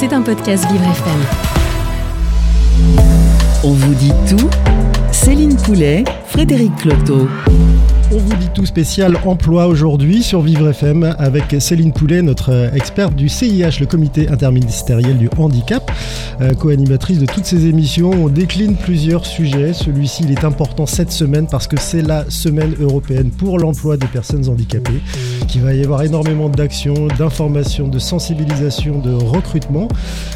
C'est un podcast Vivre FM. On vous dit tout Céline Poulet, Frédéric Cloteau. On vous dit tout spécial emploi aujourd'hui sur Vivre FM avec Céline Poulet, notre experte du CIH, le comité interministériel du handicap, euh, co-animatrice de toutes ces émissions. On décline plusieurs sujets. Celui-ci, est important cette semaine parce que c'est la semaine européenne pour l'emploi des personnes handicapées, qui va y avoir énormément d'actions, d'informations, de sensibilisation, de recrutement.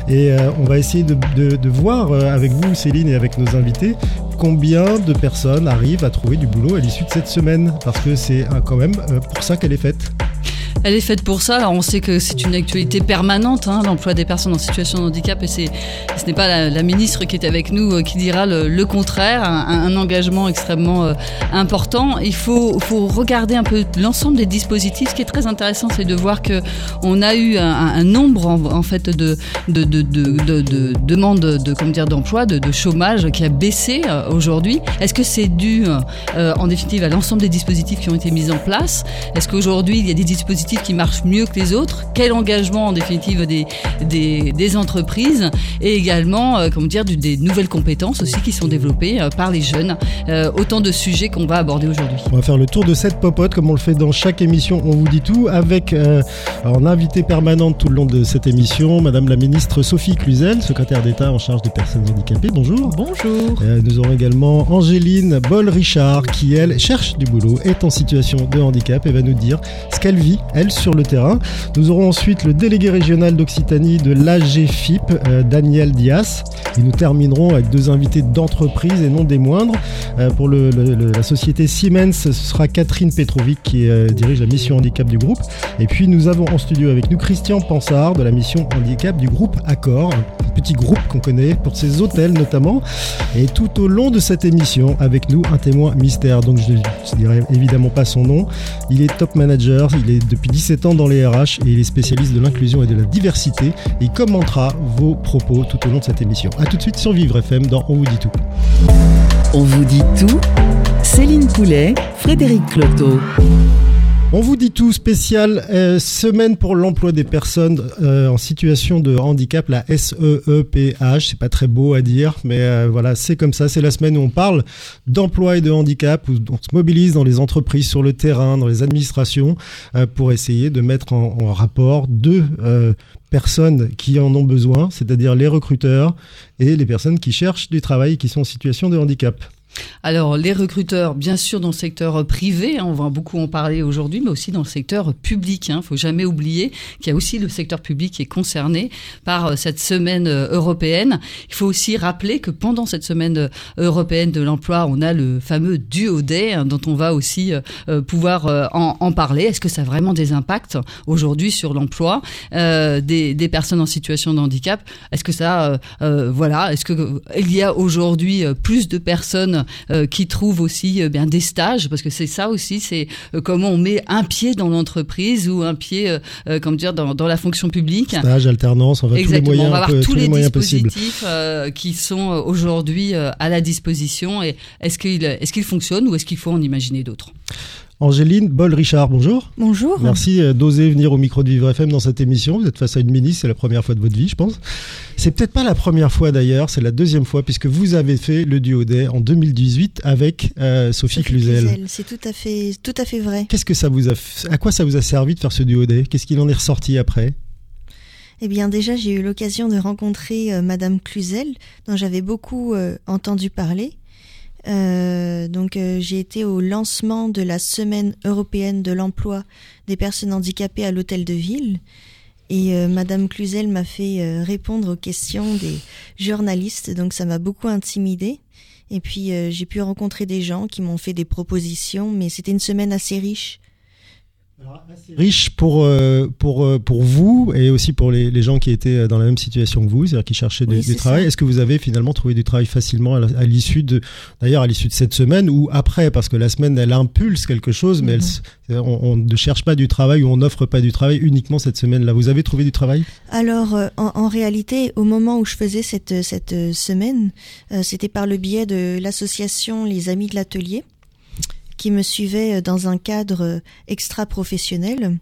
Et euh, on va essayer de, de voir euh, avec vous, Céline, et avec nos invités, combien de personnes arrivent à trouver du boulot à l'issue de cette semaine Parce que c'est quand même euh, pour ça qu'elle est faite. Elle est faite pour ça. Alors on sait que c'est une actualité permanente, hein, l'emploi des personnes en situation de handicap, et c'est, ce n'est pas la, ministre qui est avec nous euh, qui dira le, contraire. Un, engagement extrêmement euh, important. Il faut, faut regarder un peu l'ensemble des dispositifs. Ce qui est très intéressant, c'est de voir que on a eu un, nombre en, fait de, de, de, de, demandes de dire d'emploi, de, chômage qui a baissé euh, aujourd'hui. Est-ce que c'est dû en définitive à l'ensemble des dispositifs qui ont été mis en place? Est-ce qu'aujourd'hui il y a des dispositifs qui marchent mieux que les autres, quel engagement en définitive des, des, entreprises et également euh, comment dire, des nouvelles compétences aussi qui sont développées euh, par les jeunes. Euh, autant de sujets qu'on va aborder aujourd'hui. On va faire le tour de cette popote comme on le fait dans chaque émission, on vous dit tout, avec en invité permanente tout le long de cette émission, Madame la ministre Sophie Cluzel, secrétaire d'État en charge des personnes handicapées. Bonjour. Bonjour. nous aurons également Angéline Boll-Richard qui, elle, cherche du boulot, est en situation de handicap et va nous dire ce qu'elle vit, elle, sur le terrain. Nous aurons ensuite le délégué régional d'Occitanie de l'AGFIP, euh, Daniel Dias. Et nous terminerons avec deux invités d'entreprise et non des moindres. Euh, pour la société Siemens, ce sera Catherine Petrovic qui euh, dirige la mission handicap du groupe. Et puis nous avons en studio avec nous Christian Pansard de la mission handicap du groupe Accor, un petit groupe qu'on connaît pour ses hôtels notamment. Et tout au long de cette émission, avec nous un témoin mystère, donc je ne dirai évidemment pas son nom. Il est top manager, il est depuis 17 ans dans les RH et il est spécialiste de l'inclusion et de la diversité. Il commentera vos propos tout au long de cette émission. A tout de suite sur Vivre FM dans On vous dit tout. On vous dit tout Céline Poulet, Frédéric Cloteau. On vous dit tout spécial euh, semaine pour l'emploi des personnes euh, en situation de handicap, la SEEPH. C'est pas très beau à dire, mais euh, voilà, c'est comme ça. C'est la semaine où on parle d'emploi et de handicap, où on se mobilise dans les entreprises, sur le terrain, dans les administrations, pour essayer de mettre en, en rapport deux personnes qui en ont besoin, c'est-à-dire les recruteurs et les personnes qui cherchent du travail et qui sont en situation de handicap. Alors, les recruteurs, bien sûr, dans le secteur privé, hein, on va beaucoup en parler aujourd'hui, mais aussi dans le secteur public. Il hein. ne faut jamais oublier qu'il y a aussi le secteur public qui est concerné par euh, cette semaine euh, européenne. Il faut aussi rappeler que pendant cette semaine euh, européenne de l'emploi, on a le fameux duo day hein, dont on va aussi pouvoir en, parler. Est-ce que ça a vraiment des impacts aujourd'hui sur l'emploi des, personnes en situation de handicap? Est-ce que ça, voilà, est-ce que il y a aujourd'hui plus de personnes euh, qui trouvent aussi euh, bien des stages, parce que c'est ça aussi, c'est euh, comment on met un pied dans l'entreprise ou un pied, comment dire, dans, dans, la fonction publique. Stage, alternance, on va tous les moyens, on va avoir tous, les, dispositifs qui sont aujourd'hui à la disposition. Et est-ce qu'il est-ce qu'il fonctionne ou est-ce qu'il faut en imaginer d'autres? Angéline Boll-Richard, bonjour. Bonjour. Merci euh, d'oser venir au micro de Vivre FM dans cette émission. Vous êtes face à une ministre, c'est la première fois de votre vie, je pense. C'est peut-être pas la première fois d'ailleurs, c'est la deuxième fois, puisque vous avez fait le duo day en 2018 avec euh, Sophie, Cluzel. C'est tout à fait, tout à fait vrai. Qu'est-ce que ça vous a, à quoi ça vous a servi de faire ce duo day Qu'est-ce qu'il en est ressorti après? Eh bien déjà, j'ai eu l'occasion de rencontrer euh, Madame Cluzel, dont j'avais beaucoup entendu parler. Euh, donc euh, j'ai été au lancement de la semaine européenne de l'emploi des personnes handicapées à l'hôtel de ville. Et euh, Madame Cluzel m'a fait répondre aux questions des journalistes, donc ça m'a beaucoup intimidée. Et puis j'ai pu rencontrer des gens qui m'ont fait des propositions, mais c'était une semaine assez riche riche pour, euh, pour, euh, pour vous et aussi pour les, les, gens qui étaient dans la même situation que vous, c'est-à-dire qui cherchaient du, travail. Est-ce que vous avez finalement trouvé du travail facilement à l'issue de, d'ailleurs à l'issue de cette semaine ou après, parce que la semaine elle impulse quelque chose, mais mhm. on, ne cherche pas du travail ou on n'offre pas du travail uniquement cette semaine-là. Vous avez trouvé du travail? Alors euh, en, en, réalité, au moment où je faisais cette, cette semaine, c'était par le biais de l'association Les Amis de l'Atelier qui me suivait euh, dans un cadre euh, extra-professionnel.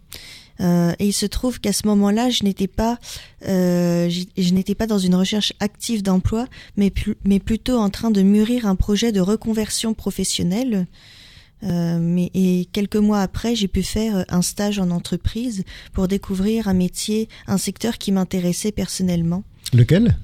Euh, et il se trouve qu'à ce moment-là, je n'étais pas, euh, je n'étais pas dans une recherche active d'emploi, mais, mais plutôt en train de mûrir un projet de reconversion professionnelle. Euh, mais et quelques mois après, j'ai pu faire un stage en entreprise pour découvrir un métier, un secteur qui m'intéressait personnellement. Lequel?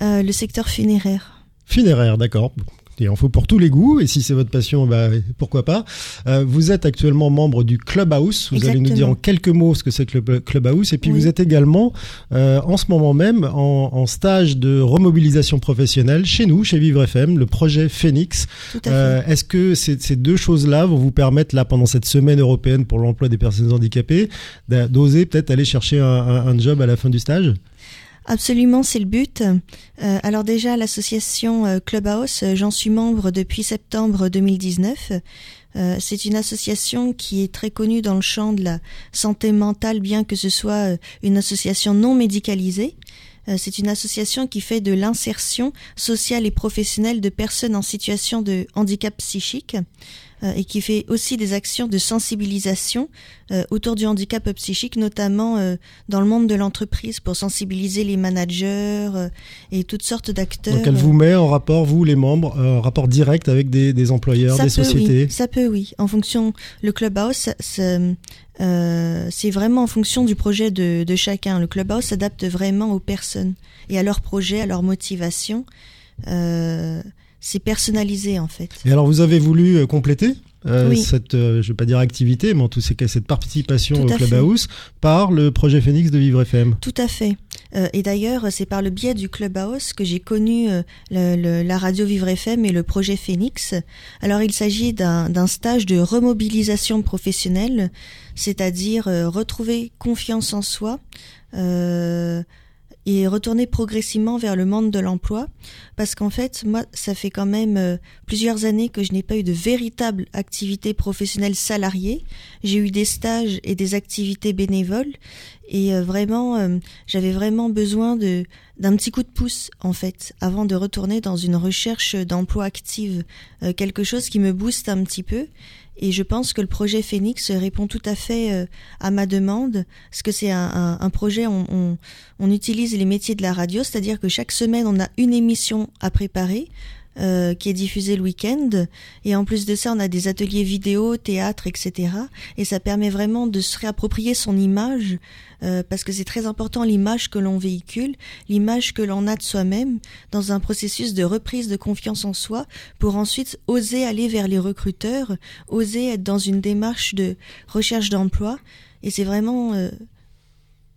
Le secteur funéraire. Funéraire, d'accord. Il en faut pour tous les goûts, et si c'est votre passion, bah, pourquoi pas. Euh, vous êtes actuellement membre du Clubhouse. Vous allez nous dire en quelques mots ce que c'est que le Clubhouse. Et puis vous êtes également, euh, en ce moment même, en, en, stage de remobilisation professionnelle chez nous, chez Vivre FM, le projet Phoenix. Euh, Est-ce que ces, ces deux choses-là vont vous permettre, là, pendant cette semaine européenne pour l'emploi des personnes handicapées, d'oser peut-être aller chercher un, un, un job à la fin du stage? Absolument, c'est le but. Euh, alors déjà, l'association euh, Clubhouse, euh, j'en suis membre depuis septembre 2019. Euh, c'est une association qui est très connue dans le champ de la santé mentale, bien que ce soit une association non médicalisée. C'est une association qui fait de l'insertion sociale et professionnelle de personnes en situation de handicap psychique. Euh, et qui fait aussi des actions de sensibilisation euh, autour du handicap psychique, notamment euh, dans le monde de l'entreprise, pour sensibiliser les managers et toutes sortes d'acteurs. Donc elle vous met en rapport, vous les membres, en rapport direct avec des, des employeurs, ça des peut, sociétés? Oui. Ça peut, oui. En fonction, le clubhouse, c'est euh, vraiment en fonction du projet de, de chacun. Le clubhouse s'adapte vraiment aux personnes et à leurs projets, à leur motivation. Euh, c'est personnalisé en fait. Et alors vous avez voulu euh, compléter euh, Oui. cette, euh, je vais pas dire activité, mais en tout cas cette participation Tout au Clubhouse par le projet Phoenix de Vivre FM. Tout à fait. Euh, et d'ailleurs, c'est par le biais du Clubhouse que j'ai connu euh, le- le- la radio Vivre FM et le projet Phoenix. Alors, il s'agit d'un d'un stage de remobilisation professionnelle, c'est-à-dire euh, retrouver confiance en soi. euh, et retourner progressivement vers le monde de l'emploi. Parce qu'en fait moi ça fait quand même euh, plusieurs années que je n'ai pas eu de véritable activité professionnelle salariée. J'ai eu des stages et des activités bénévoles. Et euh, vraiment euh, j'avais vraiment besoin de d'un petit coup de pouce en fait avant de retourner dans une recherche d'emploi active quelque chose qui me booste un petit peu et je pense que le projet Phoenix répond tout à fait euh, à ma demande. Parce que c'est un, projet on utilise les métiers de la radio. C'est-à-dire que chaque semaine on a une émission à préparer euh, qui est diffusée le week-end et en plus de ça on a des ateliers vidéo, théâtre, etc. Et ça permet vraiment de se réapproprier son image euh, parce que c'est très important l'image que l'on véhicule, l'image que l'on a de soi-même dans un processus de reprise de confiance en soi pour ensuite oser aller vers les recruteurs, oser être dans une démarche de recherche d'emploi. Et c'est vraiment, euh,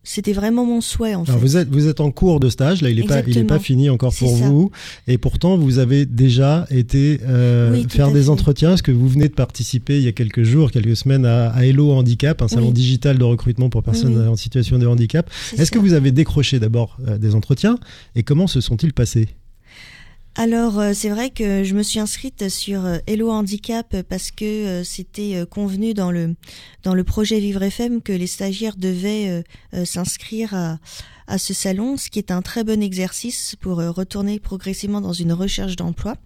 c'était vraiment mon souhait en Alors fait. vous êtes vous êtes en cours de stage là, il est pas il est pas fini encore pour ça. vous et pourtant vous avez déjà été euh, Oui, faire des fait. entretiens parce que vous venez de participer il y a quelques jours, quelques semaines à, à Hello Handicap, un salon Oui. digital de recrutement pour personnes Oui. en situation de handicap? Est-ce que vous avez décroché d'abord euh, des entretiens? Et comment se sont-ils passés? Alors euh, c'est vrai que je me suis inscrite sur euh, Hello Handicap parce que euh, c'était convenu dans le dans le projet Vivre FM que les stagiaires devaient s'inscrire à à ce salon, ce qui est un très bon exercice pour retourner progressivement dans une recherche d'emploi.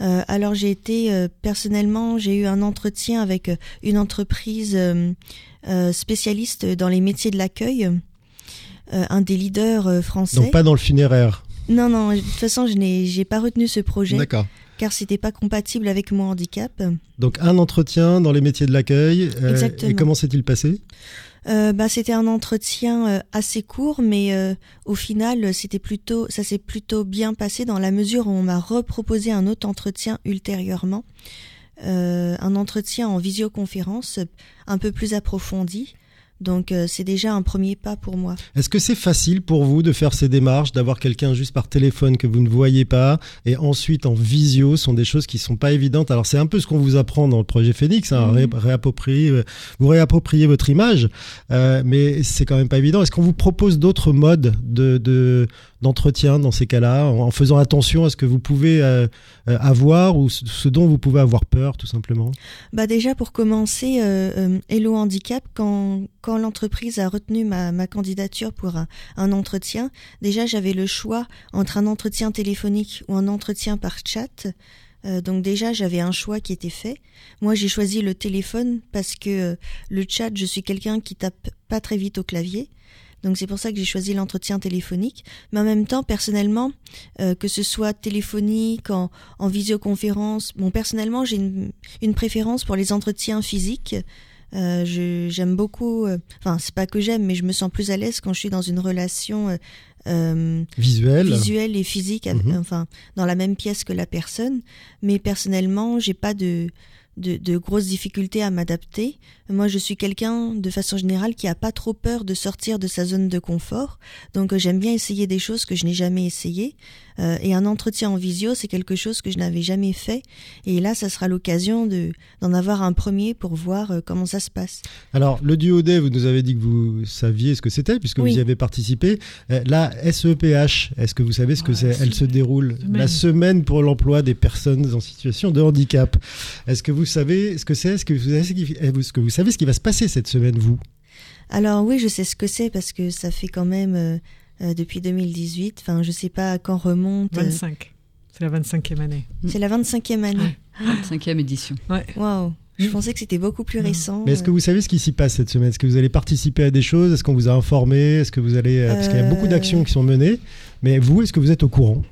Alors j'ai été personnellement, j'ai eu un entretien avec une entreprise spécialiste dans les métiers de l'accueil, un des leaders français. Donc pas dans le funéraire. Non, non, de toute façon, je n'ai, j'ai pas retenu ce projet D'accord. car c'était pas compatible avec mon handicap. Donc un entretien dans les métiers de l'accueil. euh, Exactement. et comment s'est-il passé? Euh, bah, c'était un entretien euh, assez court, mais euh, au final, c'était plutôt, ça s'est plutôt bien passé dans la mesure où on m'a reproposé un autre entretien ultérieurement, euh, un entretien en visioconférence un peu plus approfondi. Donc, euh, c'est déjà un premier pas pour moi. Est-ce que c'est facile pour vous de faire ces démarches, d'avoir quelqu'un juste par téléphone que vous ne voyez pas, et ensuite en visio, sont des choses qui sont pas évidentes. Alors c'est un peu ce qu'on vous apprend dans le projet Phoenix, hein, Mhm. ré- réapproprier, euh, vous réappropriez votre image, euh, mais c'est quand même pas évident. Est-ce qu'on vous propose d'autres modes de, de d'entretien dans ces cas-là, en, faisant attention à ce que vous pouvez euh, euh, avoir ou ce, dont vous pouvez avoir peur, tout simplement Bah déjà pour commencer, euh, Hello Handicap, quand, quand l'entreprise a retenu ma, ma candidature pour un, entretien, déjà j'avais le choix entre un entretien téléphonique ou un entretien par chat. Donc déjà, j'avais un choix qui était fait. Moi, j'ai choisi le téléphone parce que le chat, je suis quelqu'un qui tape pas très vite au clavier. Donc c'est pour ça que j'ai choisi l'entretien téléphonique. Mais en même temps, personnellement, euh, que ce soit téléphonique, en, en visioconférence, bon, personnellement, j'ai une, une, préférence pour les entretiens physiques. Euh, j'aime beaucoup, euh, enfin c'est pas que j'aime, mais je me sens plus à l'aise quand je suis dans une relation euh, visuelle, visuelle et physique, -hmm. enfin dans la même pièce que la personne. Mais personnellement, j'ai pas de de, de, grosses difficultés à m'adapter. Moi, je suis quelqu'un, de façon générale, qui a pas trop peur de sortir de sa zone de confort. Donc, euh, j'aime bien essayer des choses que je n'ai jamais essayées. Euh, et un entretien en visio, c'est quelque chose que je n'avais jamais fait. Et là, ça sera l'occasion de d'en avoir un premier pour voir euh, comment ça se passe. Alors, le duo D, vous nous avez dit que vous saviez ce que c'était, puisque oui. vous y avez participé. Euh, la SEPH, est-ce que vous savez ce que ouais, c'est? Elle se déroule semaine. la semaine pour l'emploi des personnes en situation de handicap. Est-ce que vous savez ce que c'est? Est-ce que vous savez ce qui, est-ce que vous savez ce qui va se passer cette semaine, vous? Alors oui, je sais ce que c'est parce que ça fait quand même euh, euh, depuis 2018. Enfin, je sais pas quand remonte. 25. Euh... C'est la 25e année. C'est la 25e année. Ouais. 25e édition. Ouais. Waouh. Je mmh. pensais que c'était beaucoup plus récent. Mais est-ce que vous savez ce qui s'y passe cette semaine? Est-ce que vous allez participer à des choses? Est-ce qu'on vous a informé? Est-ce que vous allez euh... Parce qu'il y a beaucoup d'actions qui sont menées. Mais vous, est-ce que vous êtes au courant?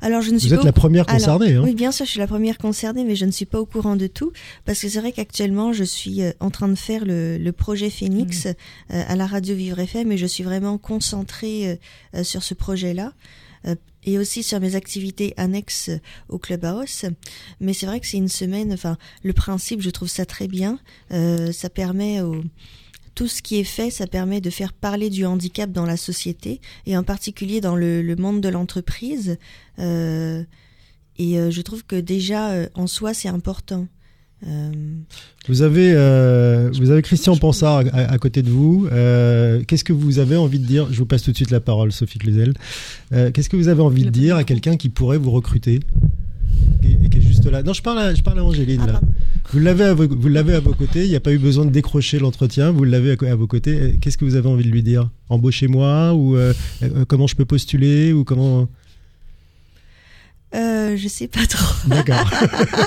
Alors, je ne suis Vous êtes pas la première concernée. Alors, hein oui, bien sûr, je suis la première concernée, mais je ne suis pas au courant de tout. Parce que c'est vrai qu'actuellement, je suis euh, en train de faire le, le projet Phoenix mmh. euh, à la radio Vivre FM et je suis vraiment concentrée euh, sur ce projet-là euh, et aussi sur mes activités annexes au Clubhouse. Mais c'est vrai que c'est une semaine, enfin, le principe, je trouve ça très bien. Euh, ça permet au tout ce qui est fait, ça permet de faire parler du handicap dans la société et en particulier dans le, le monde de l'entreprise. Euh, et euh, je trouve que déjà euh, en soi c'est important. Euh... Vous avez euh, vous avez Christian Pansard à, à, côté de vous. Euh, Qu'est-ce que vous avez envie de dire? Je vous passe tout de suite la parole, Sophie Cluzel. Qu'est-ce que vous avez envie de dire à quelqu'un qui pourrait vous recruter? Et, et, là Non, je parle à, je parle à Angéline ah, là. Vous l'avez à, vos, vous l'avez à vos côtés, il n'y a pas eu besoin de décrocher l'entretien, vous l'avez à, à, vos côtés. Qu'est-ce que vous avez envie de lui dire? Embauchez-moi ou euh, euh, comment je peux postuler ou comment? Euh, je sais pas trop. D'accord.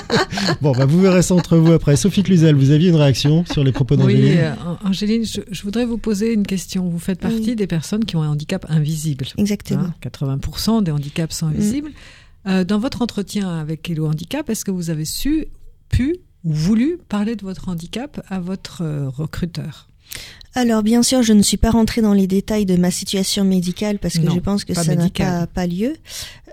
bon, bah, vous verrez ça entre vous après. Sophie Cluzel, vous aviez une réaction sur les propos d'Angéline? Oui, euh, Angéline, je, je, voudrais vous poser une question. Vous faites partie oui. des personnes qui ont un handicap invisible. Exactement. Hein, 80% des handicaps sont invisibles. Mm. Euh, dans votre entretien avec Hello Handicap, est-ce que vous avez su, pu ou voulu parler de votre handicap à votre euh, recruteur? Alors bien sûr, je ne suis pas rentrée dans les détails de ma situation médicale parce que non, je pense que ça n'a pas, pas, lieu.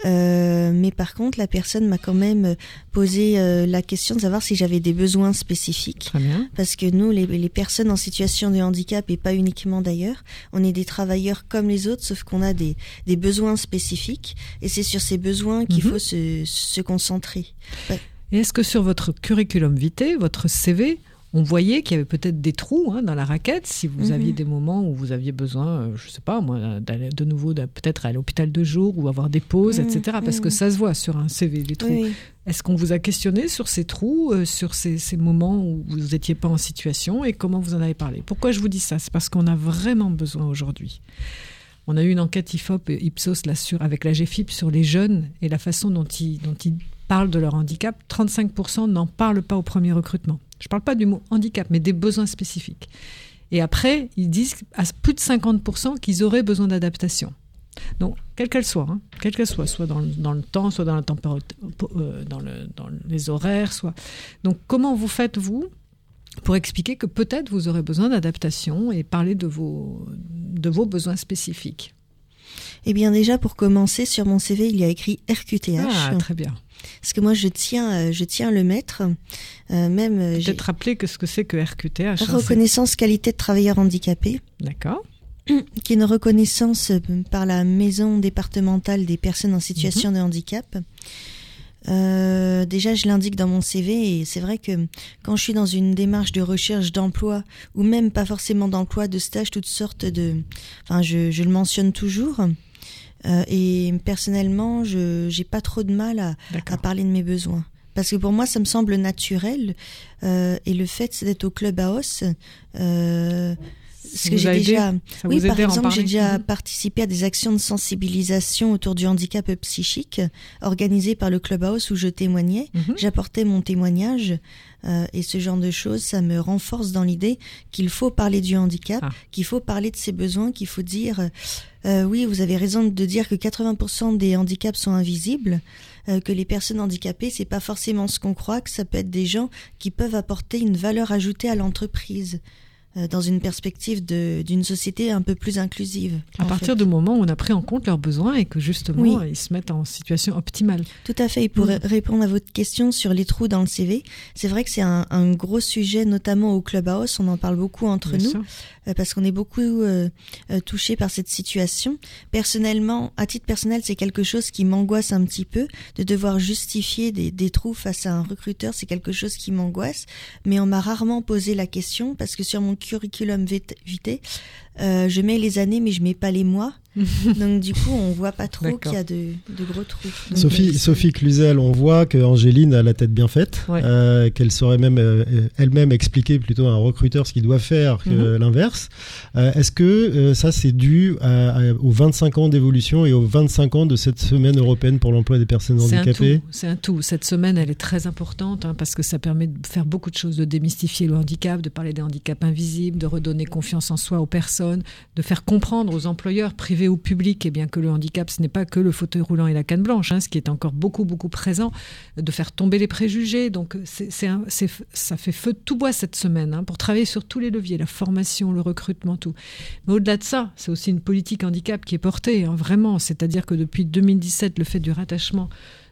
Euh, mais par contre, la personne m'a quand même posé euh, la question de savoir si j'avais des besoins spécifiques. Parce que nous, les, les, personnes en situation de handicap, et pas uniquement d'ailleurs, on est des travailleurs comme les autres, sauf qu'on a des, des, besoins spécifiques. Et c'est sur ces besoins qu'il -hmm. faut se, se concentrer. Ouais. Et est-ce que sur votre curriculum vitae, votre CV, on voyait qu'il y avait peut-être des trous hein, dans la raquette si vous -hmm. aviez des moments où vous aviez besoin, euh, je sais pas moi, d'aller de nouveau peut-être à l'hôpital de jour ou avoir des pauses, -hmm. etc. Parce que ça se voit sur un CV les trous. Oui. Est-ce qu'on vous a questionné sur ces trous, euh, sur ces, ces, moments où vous n'étiez pas en situation et comment vous en avez parlé? Pourquoi je vous dis ça? C'est parce qu'on a vraiment besoin aujourd'hui. On a eu une enquête IFOP Ipsos là, sur, avec la GFIP sur les jeunes et la façon dont ils, dont ils parlent de leur handicap. 35% n'en parlent pas au premier recrutement. Je ne parle pas du mot handicap, mais des besoins spécifiques. Et après, ils disent à plus de 50% qu'ils auraient besoin d'adaptation. Donc, quelle qu'elle soit, hein, quelle qu'elle soit, soit dans le, dans le, temps, soit dans, la température, euh, dans, le, dans les horaires, soit. Donc, comment vous faites, vous, pour expliquer que peut-être vous aurez besoin d'adaptation et parler de vos, de vos besoins spécifiques? Eh bien, déjà, pour commencer, sur mon CV, il y a écrit RQTH. Ah, très bien. Parce que moi, je tiens, euh, je tiens à le mettre. Euh, même. Peut-être rappeler que ce que c'est que RQTH. Reconnaissance qualité de travailleur handicapé. D'accord. Qui est une reconnaissance par la maison départementale des personnes en situation mmh. de handicap. Euh, déjà, je l'indique dans mon CV et c'est vrai que quand je suis dans une démarche de recherche d'emploi ou même pas forcément d'emploi, de stage, toutes sortes de, enfin, je, je le mentionne toujours. Euh, et personnellement, je j'ai pas trop de mal à, à, parler de mes besoins. Parce que pour moi, ça me semble naturel. Euh, et le fait d'être au club house, euh, ce que j'ai déjà, oui, par exemple, j'ai déjà participé à des actions de sensibilisation autour du handicap psychique organisées par le Clubhouse où je témoignais. Mhm. J'apportais mon témoignage euh, et ce genre de choses, ça me renforce dans l'idée qu'il faut parler du handicap, ah. qu'il faut parler de ses besoins, qu'il faut dire euh, oui, vous avez raison de dire que 80% des handicaps sont invisibles, euh, que les personnes handicapées, c'est pas forcément ce qu'on croit, que ça peut être des gens qui peuvent apporter une valeur ajoutée à l'entreprise. Euh, dans une perspective d'une société un peu plus inclusive. À partir du moment où on a pris en compte leurs besoins et que justement ils se mettent en situation optimale. Tout à fait. Et pour mm. répondre à votre question sur les trous dans le CV, c'est vrai que c'est un, un, gros sujet, notamment au Clubhouse. On en parle beaucoup entre nous euh, parce qu'on est beaucoup euh, euh, touché par cette situation. Personnellement, à titre personnel, c'est quelque chose qui m'angoisse un petit peu de devoir justifier des, des trous face à un recruteur. C'est quelque chose qui m'angoisse, mais on m'a rarement posé la question parce que sur mon curriculum vitae, euh, je mets les années, mais je mets pas les mois. Donc du coup, on voit pas trop qu'il y a de, gros trous. Sophie, Sophie Cluzel, on voit que Angéline a la tête bien faite, euh, qu'elle saurait même euh, elle-même expliquer plutôt à un recruteur ce qu'il doit faire que mhm. l'inverse. Est-ce que ça c'est dû aux 25 ans d'évolution et aux 25 ans de cette semaine européenne pour l'emploi des personnes handicapées C'est un, tout. Cette semaine, elle est très importante hein, parce que ça permet de faire beaucoup de choses, de démystifier le handicap, de parler des handicaps invisibles, de redonner confiance en soi aux personnes de faire comprendre aux employeurs privés ou publics et eh bien que le handicap, ce n'est pas que le fauteuil roulant et la canne blanche, hein, ce qui est encore beaucoup, beaucoup présent, de faire tomber les préjugés. Donc c'est, ça fait feu de tout bois cette semaine hein, pour travailler sur tous les leviers, la formation, le recrutement, tout. Mais au-delà de ça, c'est aussi une politique handicap qui est portée, hein, vraiment. C'est-à-dire que depuis 2017, le fait du rattachement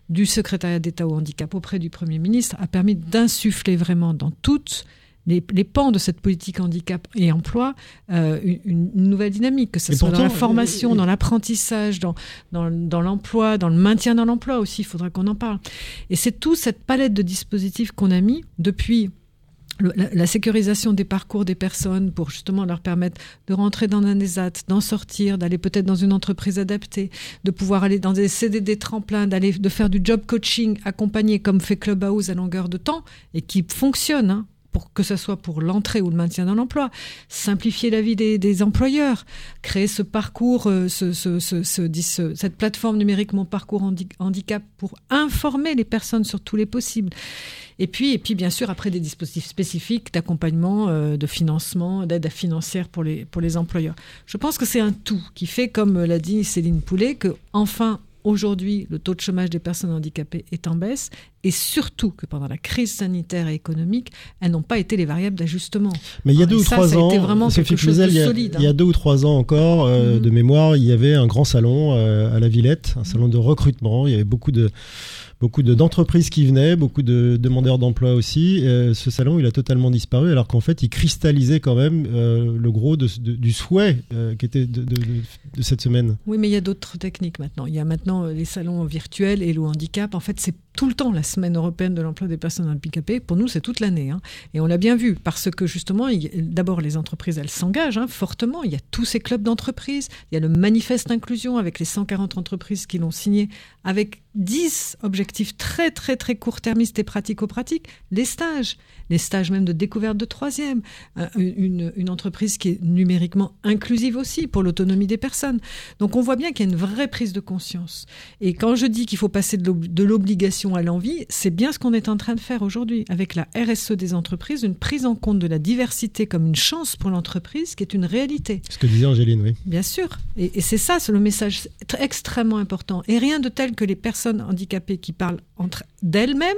du secrétariat d'État au handicap auprès du Premier ministre a permis d'insuffler vraiment dans toutes les, pans de cette politique handicap et emploi euh, une, nouvelle dynamique, que ce soit dans la formation, dans l'apprentissage, dans, dans, l'emploi, dans le maintien dans l'emploi aussi, il faudra qu'on en parle. Et c'est toute cette palette de dispositifs qu'on a mis depuis la, sécurisation des parcours des personnes pour justement leur permettre de rentrer dans un ESAT, d'en sortir, d'aller peut-être dans une entreprise adaptée, de pouvoir aller dans des CDD tremplins, d'aller de faire du job coaching accompagné comme fait Clubhouse à longueur de temps et qui fonctionne. Hein que ce soit pour l'entrée ou le maintien dans l'emploi, simplifier la vie des, employeurs, créer ce parcours, euh, ce, cette plateforme numérique Mon Parcours Handicap pour informer les personnes sur tous les possibles. Et puis, et puis bien sûr, après des dispositifs spécifiques d'accompagnement, euh, de financement, d'aide financière pour les, pour les employeurs. Je pense que c'est un tout qui fait, comme l'a dit Céline Poulet, que enfin Aujourd'hui, le taux de chômage des personnes handicapées est en baisse et surtout que pendant la crise sanitaire et économique, elles n'ont pas été les variables d'ajustement. Mais il y a deux ou trois ans, vraiment solide, il, y a, hein. deux ou trois ans encore, euh, mm-hmm. de mémoire, il y avait un grand salon euh, à la Villette, un salon de recrutement. Il y avait beaucoup de beaucoup d'entreprises qui venaient, beaucoup de demandeurs d'emploi aussi. Euh, ce salon, il a totalement disparu, alors qu'en fait, il cristallisait quand même euh, le gros du souhait euh, qui était de, cette semaine. Oui, mais il y a d'autres techniques maintenant. Il y a maintenant les salons virtuels et le handicap. En fait, c'est tout le temps la semaine européenne de l'emploi des personnes handicapées. Pour nous, c'est toute l'année. Hein. Et on l'a bien vu, parce que justement, d'abord, les entreprises, elles s'engagent hein, fortement. Il y a tous ces clubs d'entreprises. Il y a le manifeste inclusion avec les 140 entreprises qui l'ont signé, avec 10 objectifs très, très, très court-termistes et pratico-pratiques. Les stages, les stages même de découverte de troisième. Une, une entreprise qui est numériquement inclusive aussi pour l'autonomie des personnes. Donc on voit bien qu'il y a une vraie prise de conscience. Et quand je dis qu'il faut passer de l'obligation à l'envie, c'est bien ce qu'on est en train de faire aujourd'hui avec la RSE des entreprises, une prise en compte de la diversité comme une chance pour l'entreprise, qui est une réalité. Ce que disait Angéline, oui. Bien sûr. Et, c'est ça, c'est le message extrêmement important. Et rien de tel que les personnes handicapées qui parlent entre d'elles-mêmes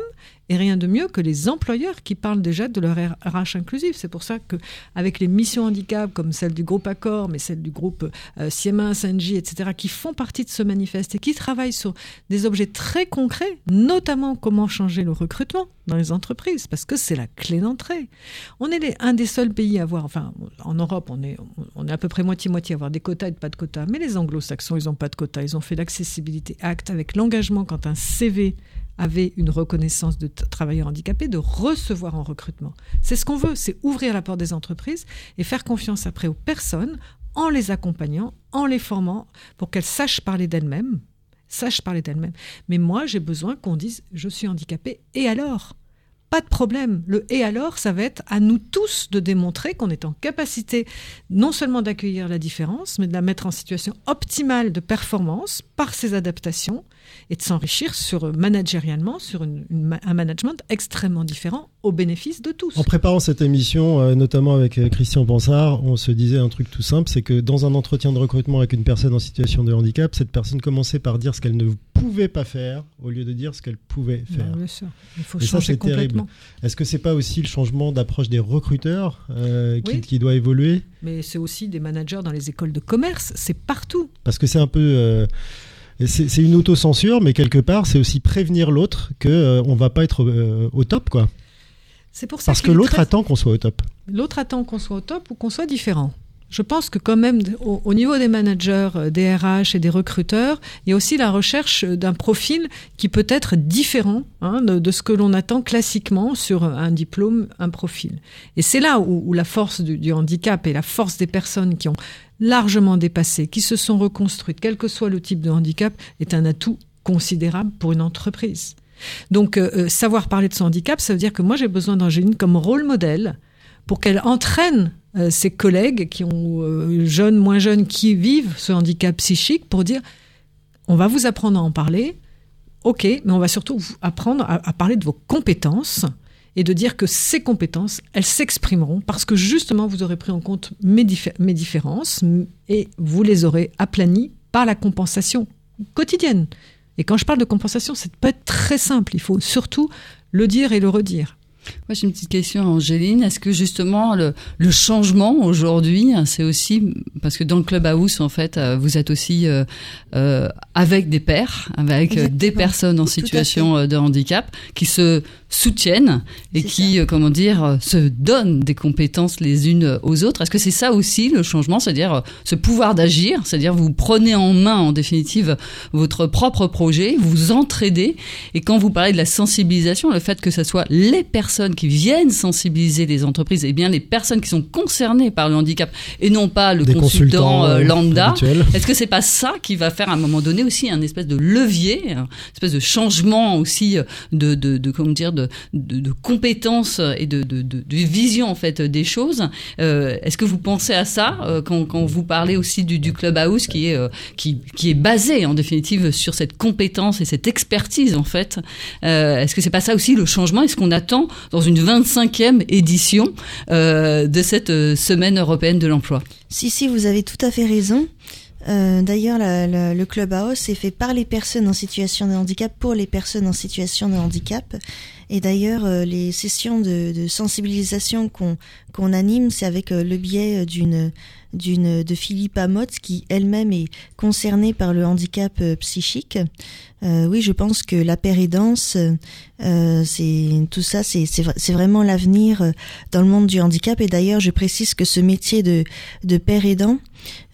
et rien de mieux que les employeurs qui parlent déjà de leur RH inclusif. C'est pour ça que avec les missions handicap comme celle du groupe Accor, mais celle du groupe euh, Siemens, Engie, etc., qui font partie de ce manifeste et qui travaillent sur des objets très concrets, notamment comment changer le recrutement dans les entreprises, parce que c'est la clé d'entrée. On est un des seuls pays à avoir, enfin en Europe, on est, on est à peu près moitié-moitié à avoir des quotas et pas de quotas, mais les anglo-saxons, ils n'ont pas de quotas. Ils ont fait l'accessibilité acte avec l'engagement quand un CV avait une reconnaissance de travailleurs handicapés, de recevoir en recrutement. C'est ce qu'on veut, c'est ouvrir la porte des entreprises et faire confiance après aux personnes en les accompagnant, en les formant pour qu'elles sachent parler d'elles-mêmes, sachent parler d'elles-mêmes. Mais moi, j'ai besoin qu'on dise je suis handicapé et alors? Pas de problème. Le et alors, ça va être à nous tous de démontrer qu'on est en capacité non seulement d'accueillir la différence, mais de la mettre en situation optimale de performance par ces adaptations et de s'enrichir sur managérialement sur un management extrêmement différent au bénéfice de tous. En préparant cette émission, euh, notamment avec euh, Christian Pansard, on se disait un truc tout simple, c'est que dans un entretien de recrutement avec une personne en situation de handicap, cette personne commençait par dire ce qu'elle ne pouvait pas faire au lieu de dire ce qu'elle pouvait bah, faire. bien sûr. Il faut changer ça, complètement. Est-ce que c'est pas aussi le changement d'approche des recruteurs euh, qui, doit évoluer? Mais c'est aussi des managers dans les écoles de commerce, c'est partout. Parce que c'est un peu c'est une autocensure, mais quelque part, c'est aussi prévenir l'autre qu'on euh, on va pas être euh, au top, quoi. C'est pour ça Parce que l'autre attend qu'on soit au top. L'autre attend qu'on soit au top ou qu'on soit différent. Je pense que quand même, au, niveau des managers, euh, des RH et des recruteurs, il y a aussi la recherche d'un profil qui peut être différent hein, de, ce que l'on attend classiquement sur un diplôme, un profil. Et c'est là où, la force du, handicap et la force des personnes qui ont largement dépassées, qui se sont reconstruites, quel que soit le type de handicap, est un atout considérable pour une entreprise. Donc, euh, euh, savoir parler de son handicap, ça veut dire que moi, j'ai besoin d'Angéline comme rôle modèle pour qu'elle entraîne euh, ses collègues qui ont jeunes, moins jeunes, qui vivent ce handicap psychique pour dire on va vous apprendre à en parler, ok, mais on va surtout vous apprendre à parler de vos compétences et de dire que ces compétences, elles s'exprimeront parce que justement, vous aurez pris en compte mes, mes différences et vous les aurez aplanies par la compensation quotidienne. Et quand je parle de compensation, c'est peut être très simple. Il faut surtout le dire et le redire. Moi, j'ai une petite question, Angéline. Est-ce que justement le, le changement aujourd'hui, hein, c'est aussi parce que dans le club house, en fait, euh, vous êtes aussi euh, euh, avec des pères, avec des personnes en situation de handicap, qui se soutiennent et qui, comment dire, se donnent des compétences les unes aux autres. Est-ce que c'est ça aussi le changement, c'est-à-dire ce pouvoir d'agir, c'est-à-dire vous prenez en main en définitive votre propre projet, vous entraidez, et quand vous parlez de la sensibilisation, le fait que ce soit les personnes qui viennent sensibiliser les entreprises, et bien les personnes qui sont concernées par le handicap et non pas le consultant euh, lambda. Est-ce que c'est pas ça qui va faire à un moment donné aussi un espèce de levier, un espèce de changement aussi de, de, de comment dire de, de, compétences et de, de, vision en fait des choses. Euh, Est-ce que vous pensez à ça euh, quand, quand vous parlez aussi du, du clubhouse qui est euh, qui, qui est basé en définitive sur cette compétence et cette expertise en fait. Est-ce que c'est pas ça aussi le changement? Est-ce qu'on attend dans une 25e édition de cette semaine européenne de l'emploi? Si, si, vous avez tout à fait raison. D'ailleurs, le Clubhouse est fait par les personnes en situation de handicap pour les personnes en situation de handicap. Et d'ailleurs, euh, les sessions de, de sensibilisation qu'on qu'on anime, c'est avec le biais d'une d'une de Philippe Amott qui elle-même est concernée par le handicap psychique. Euh, oui, je pense que la péridance, euh, c'est tout ça, c'est c'est vraiment l'avenir euh, dans le monde du handicap. Et d'ailleurs, je précise que ce métier de de père aidant,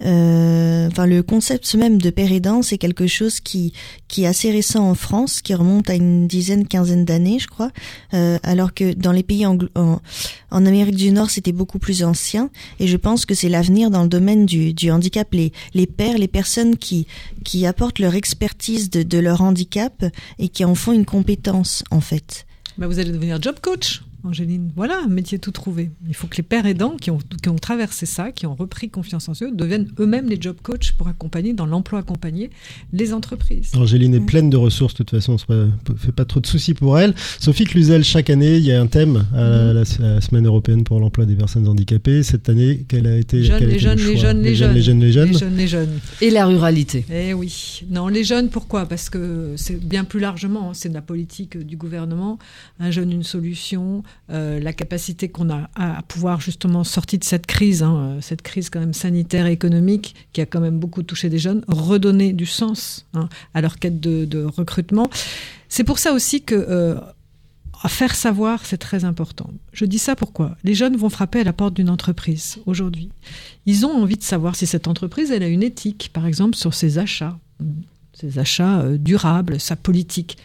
euh, enfin le concept même de père aidant, c'est quelque chose qui qui est assez récent en France, qui remonte à une dizaine, quinzaine d'années, je crois, euh, alors que dans les pays en, en, Amérique du Nord, c'était beaucoup plus ancien. Et je pense que c'est l'avenir dans le domaine du, du handicap. Les pères, les personnes qui qui apportent leur expertise de, de leur handicap et qui en font une compétence en fait. Bah vous allez devenir job coach. Angéline. Voilà, un métier tout trouvé. Il faut que les pères aidants qui ont, qui ont traversé ça, qui ont repris confiance en eux, deviennent eux-mêmes les job coachs pour accompagner, dans l'emploi accompagné, les entreprises. Angéline est pleine de ressources, de toute façon, on ne fait pas trop de soucis pour elle. Sophie Cluzel, chaque année, il y a un thème à la, mm. Semaine européenne pour l'emploi des personnes handicapées. Cette année, quelle a été, jeunes, les, jeunes, les, jeunes, les, jeunes, les jeunes, les jeunes, les jeunes, les jeunes. Et la ruralité. Eh oui. Non, les jeunes, pourquoi? Parce que c'est bien plus largement, hein, c'est de la politique du gouvernement. Un jeune, une solution, euh, la capacité qu'on a à pouvoir justement sortir de cette crise, hein, euh, cette crise quand même sanitaire et économique qui a quand même beaucoup touché des jeunes, redonner du sens hein, à leur quête de, recrutement. C'est pour ça aussi que euh, faire savoir, c'est très important. Je dis ça pourquoi? Les jeunes vont frapper à la porte d'une entreprise aujourd'hui. Ils ont envie de savoir si cette entreprise, elle a une éthique, par exemple, sur ses achats, ses achats durables, sa politique,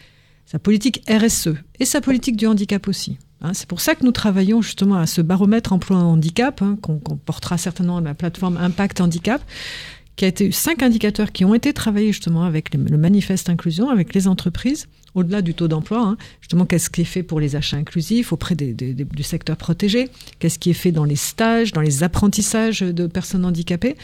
sa politique RSE et sa politique du handicap aussi. Hein, c'est pour ça que nous travaillons justement à ce baromètre emploi handicap, hein, qu'on portera certainement à la plateforme Impact Handicap, qui a été cinq indicateurs qui ont été travaillés justement avec le manifeste inclusion, avec les entreprises, au-delà du taux d'emploi, hein, justement, qu'est-ce qui est fait pour les achats inclusifs auprès du secteur protégé? Qu'est-ce qui est fait dans les stages, dans les apprentissages de personnes handicapées?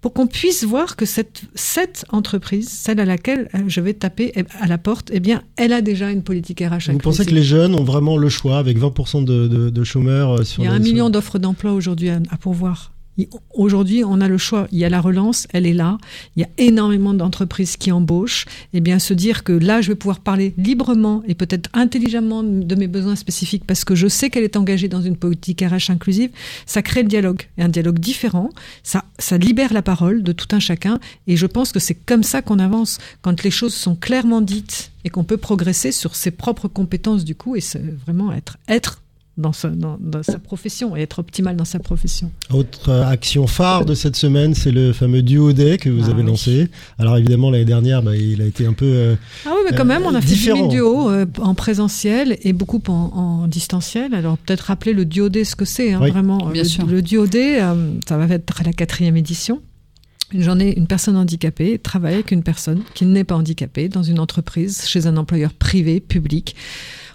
Pour qu'on puisse voir que cette, cette entreprise, celle à laquelle euh, je vais taper à la porte, eh bien, elle a déjà une politique RH. Vous pensez que les jeunes ont vraiment le choix avec 20% de, de, de, chômeurs euh, sur Il y a un million d'offres d'emploi aujourd'hui à pourvoir. Aujourd'hui, on a le choix. Il y a la relance, elle est là. Il y a énormément d'entreprises qui embauchent. Et bien, se dire que là, je vais pouvoir parler librement et peut-être intelligemment de mes besoins spécifiques parce que je sais qu'elle est engagée dans une politique RH inclusive, ça crée le dialogue. Et un dialogue différent. Ça, ça libère la parole de tout un chacun. Et je pense que c'est comme ça qu'on avance. Quand les choses sont clairement dites et qu'on peut progresser sur ses propres compétences du coup et vraiment être, être dans, dans, sa profession et être optimal dans sa profession. Autre action phare de cette semaine, c'est le fameux Duo Day que vous ah avez lancé. Alors évidemment, l'année dernière, bah, il a été un peu. Euh, ah oui, mais quand même, on a fait du duo euh, en présentiel et beaucoup en, distanciel. Alors peut-être rappeler le Duo Day, ce que c'est, hein, vraiment. Bien le, sûr. le Duo Day, euh, ça va être la quatrième édition. Une journée, une personne handicapée travaille avec une personne qui n'est pas handicapée dans une entreprise, chez un employeur privé, public.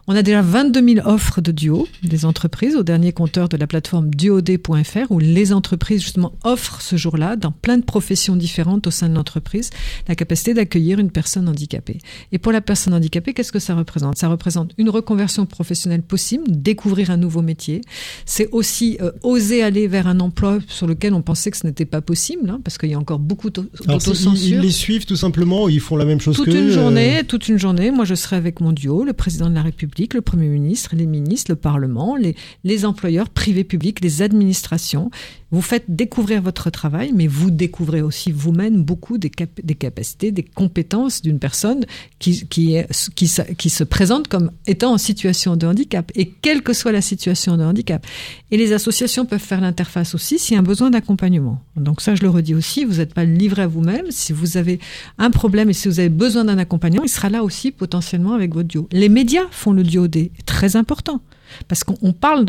On a déjà 22 000 offres de duo des entreprises au dernier compteur de la plateforme duod.fr où les entreprises justement offrent ce jour-là dans plein de professions différentes au sein de l'entreprise la capacité d'accueillir une personne handicapée. Et pour la personne handicapée, qu'est-ce que ça représente? Ça représente une reconversion professionnelle possible, découvrir un nouveau métier. C'est aussi euh, oser aller vers un emploi sur lequel on pensait que ce n'était pas possible hein, parce qu'il y a encore beaucoup d'autocensure. Ils, ils les suivent tout simplement, ils font la même chose toute que une journée, euh, toute une journée. Moi, je serai avec mon duo, le président de la République le Premier ministre, les ministres, le Parlement, les, les employeurs privés publics, les administrations. Vous faites découvrir votre travail, mais vous découvrez aussi vous-même beaucoup des, capacités, des compétences d'une personne qui, qui, qui, qui se présente comme étant en situation de handicap, et quelle que soit la situation de handicap. Et les associations peuvent faire l'interface aussi s'il y a un besoin d'accompagnement. Donc ça, je le redis aussi, vous n'êtes pas livré à vous-même. Si vous avez un problème et si vous avez besoin d'un accompagnement, il sera là aussi potentiellement avec votre duo. Les médias font le duo des très important parce qu'on parle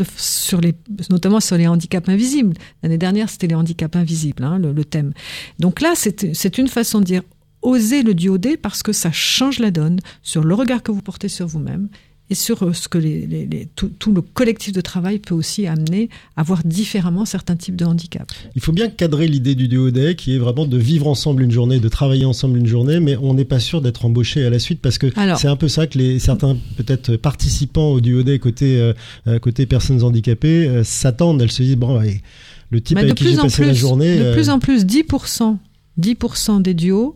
notamment sur les handicaps invisibles. L'année dernière, c'était les handicaps invisibles, hein, le, le, thème. Donc là, c'est une façon de dire osez le duodé parce que ça change la donne sur le regard que vous portez sur vous-même et sur euh, ce que les, les, les, tout, tout, le collectif de travail peut aussi amener à voir différemment certains types de handicaps. Il faut bien cadrer l'idée du duo day qui est vraiment de vivre ensemble une journée, de travailler ensemble une journée, mais on n'est pas sûr d'être embauché à la suite parce que c'est un peu ça que les certains peut-être participants au duo day côté euh, euh côté personnes handicapées euh, s'attendent, elles se disent bon ouais, le type avec qui j'ai passé plus, la journée. De euh... plus en plus, 10%, 10% des duos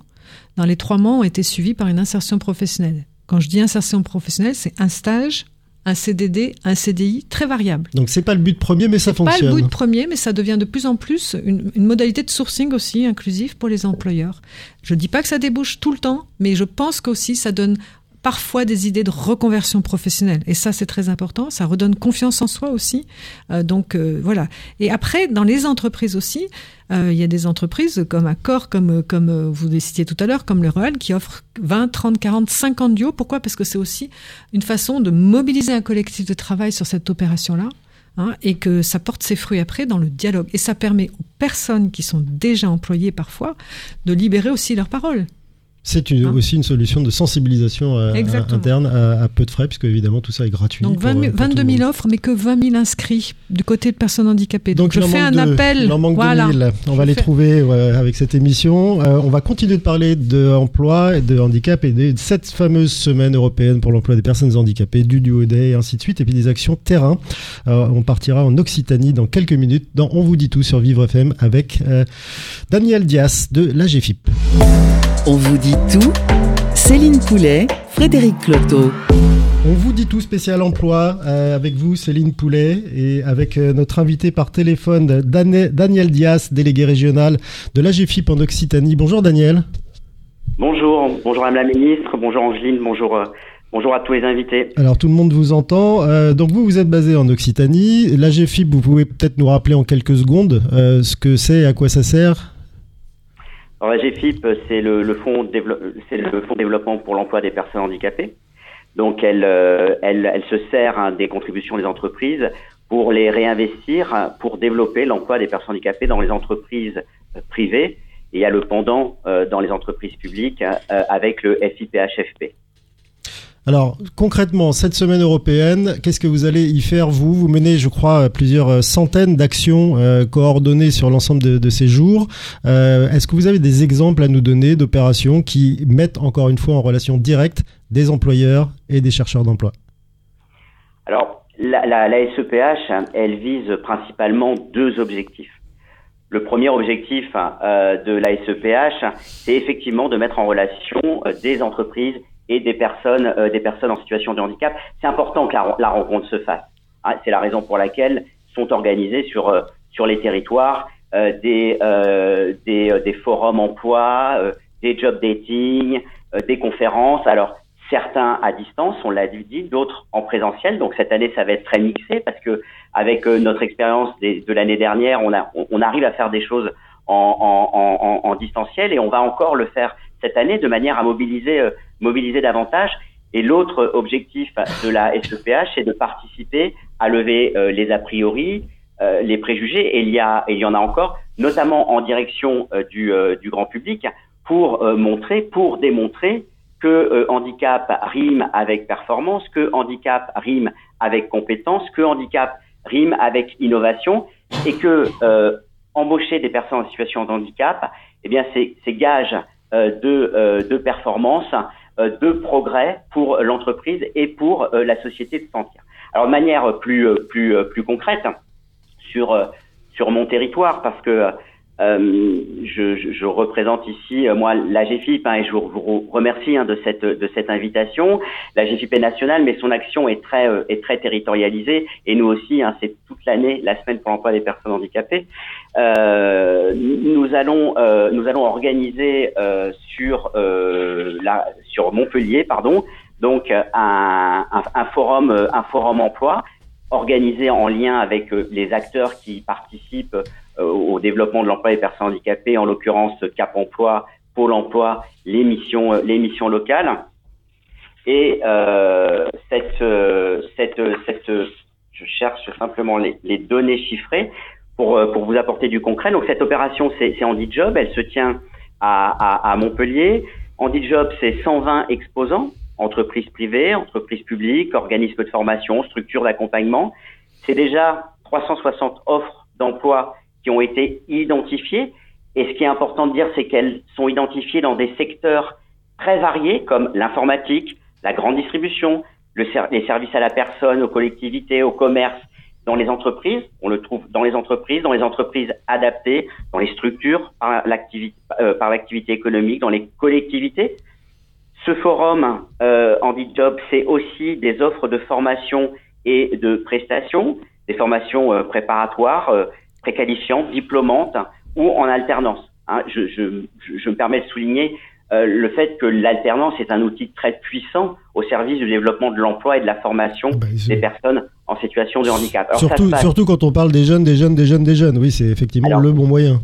dans les trois mois ont été suivis par une insertion professionnelle. Quand je dis insertion professionnelle, c'est un stage, un CDD, un CDI très variable. Donc c'est pas le but premier, mais ça fonctionne. Pas le but premier, mais ça devient de plus en plus une, une modalité de sourcing aussi inclusive pour les employeurs. Je dis pas que ça débouche tout le temps, mais je pense qu'aussi ça donne parfois des idées de reconversion professionnelle. Et ça, c'est très important. Ça redonne confiance en soi aussi. Euh, donc euh, voilà. Et après, dans les entreprises aussi, euh, il y a des entreprises comme Accor, comme comme vous les citiez tout à l'heure, comme le Royal, qui offrent 20, 30, 40, 50 duos. Pourquoi? Parce que c'est aussi une façon de mobiliser un collectif de travail sur cette opération-là. Hein, et que ça porte ses fruits après dans le dialogue. Et ça permet aux personnes qui sont déjà employées parfois de libérer aussi leur parole. C'est hein aussi une solution de sensibilisation à, à, interne à, à, peu de frais, puisque évidemment tout ça est gratuit. Donc 20, pour, 22 000 offres, mais que 20 000 inscrits du côté de personnes handicapées. Donc, Donc je fais un de, appel. Il en manque voilà. 2000. On va les fais... trouver ouais, avec cette émission. Euh, on va continuer de parler d'emploi et de handicap et de cette fameuse semaine européenne pour l'emploi des personnes handicapées, du Duo Day et ainsi de suite, et puis des actions terrain. Euh, on partira en Occitanie dans quelques minutes dans On vous dit tout sur Vivre FM avec euh, Daniel Dias de l'AGFIP. On vous dit tout. Céline Poulet, Frédéric Cloteau. On vous dit tout spécial emploi euh, avec vous Céline Poulet et avec euh, notre invité par téléphone Dan Daniel Dias, délégué régional de l'AGFIP en Occitanie. Bonjour Daniel. Bonjour, bonjour Madame la Ministre, bonjour Angeline, bonjour, euh, bonjour à tous les invités. Alors tout le monde vous entend. Euh, donc vous, vous êtes basé en Occitanie. L'AGFIP, vous pouvez peut-être nous rappeler en quelques secondes euh, ce que c'est et à quoi ça sert? Alors la GFIP, c'est le, le, fonds de développement pour l'emploi des personnes handicapées. Donc elle, euh, elle, elle se sert hein, des contributions des entreprises pour les réinvestir, pour développer l'emploi des personnes handicapées dans les entreprises privées Et il y a le pendant dans les entreprises publiques avec le FIPHFP. Alors concrètement, cette semaine européenne, qu'est-ce que vous allez y faire vous? Vous menez, je crois, plusieurs centaines d'actions euh, coordonnées sur l'ensemble de, ces jours. Euh, Est-ce que vous avez des exemples à nous donner d'opérations qui mettent encore une fois en relation directe des employeurs et des chercheurs d'emploi? Alors la, SEPH, elle vise principalement deux objectifs. Le premier objectif euh, de la SEPH, c'est effectivement de mettre en relation euh, des entreprises et des personnes, euh, des personnes en situation de handicap. C'est important que la, rencontre se fasse. Ah, c'est la raison pour laquelle sont organisés sur euh, sur les territoires euh, des, euh, des, des forums emploi, des job dating, des conférences. Alors certains à distance, on l'a dit, d'autres en présentiel. Donc cette année, ça va être très mixé parce que avec notre expérience de l'année dernière, on, a, on, arrive à faire des choses en, en, en, distanciel et on va encore le faire cette année de manière à mobiliser mobiliser davantage. Et l'autre objectif de la SEPH, c'est de participer à lever euh, les a priori, euh, les préjugés, et il y a, et il y en a encore, notamment en direction euh, du, du, grand public, pour montrer, pour démontrer que handicap rime avec performance, que handicap rime avec compétence, que handicap rime avec innovation, et que embaucher des personnes en situation de handicap, eh bien, c'est gage de, de performance euh, de progrès pour l'entreprise et pour euh, la société de entière. Alors de manière plus euh, plus plus concrète sur sur mon territoire parce que euh, je, je, représente ici moi la GFIP hein, et je vous remercie hein, de cette de cette invitation. La GFIP est nationale, mais son action est très est très territorialisée et nous aussi, hein, c'est toute l'année la semaine pour l'emploi des personnes handicapées. Euh, nous allons euh, nous allons organiser euh, sur la sur Montpellier pardon donc un, un forum un forum emploi organisé en lien avec les acteurs qui participent au développement de l'emploi des personnes handicapées, en l'occurrence Cap Emploi, Pôle Emploi, les missions, les missions locales. Et euh, cette, cette, cette, je cherche simplement les, données chiffrées pour, euh, pour vous apporter du concret. Donc cette opération, c'est Job, elle se tient à, à, à Montpellier. Job, c'est 120 exposants, entreprises privées, entreprises publiques, organismes de formation, structures d'accompagnement. C'est déjà 360 offres d'emploi ont été identifiées. Et ce qui est important de dire, c'est qu'elles sont identifiées dans des secteurs très variés comme l'informatique, la grande distribution, le, les services à la personne, aux collectivités, au commerce, dans les entreprises, on le trouve dans les entreprises, dans les entreprises adaptées, dans les structures par l'activité, euh, l'activité économique, dans les collectivités. Ce forum euh, Job, c'est aussi des offres de formation et de prestations, des formations euh, préparatoires, euh, préqualifiantes, diplômantes ou en alternance. Hein, je, je, je, me permets de souligner euh, le fait que l'alternance est un outil très puissant au service du développement de l'emploi et de la formation bah, des personnes en situation de handicap. Alors, surtout, surtout quand on parle des jeunes, des jeunes, des jeunes, des jeunes. Oui, c'est effectivement le bon moyen.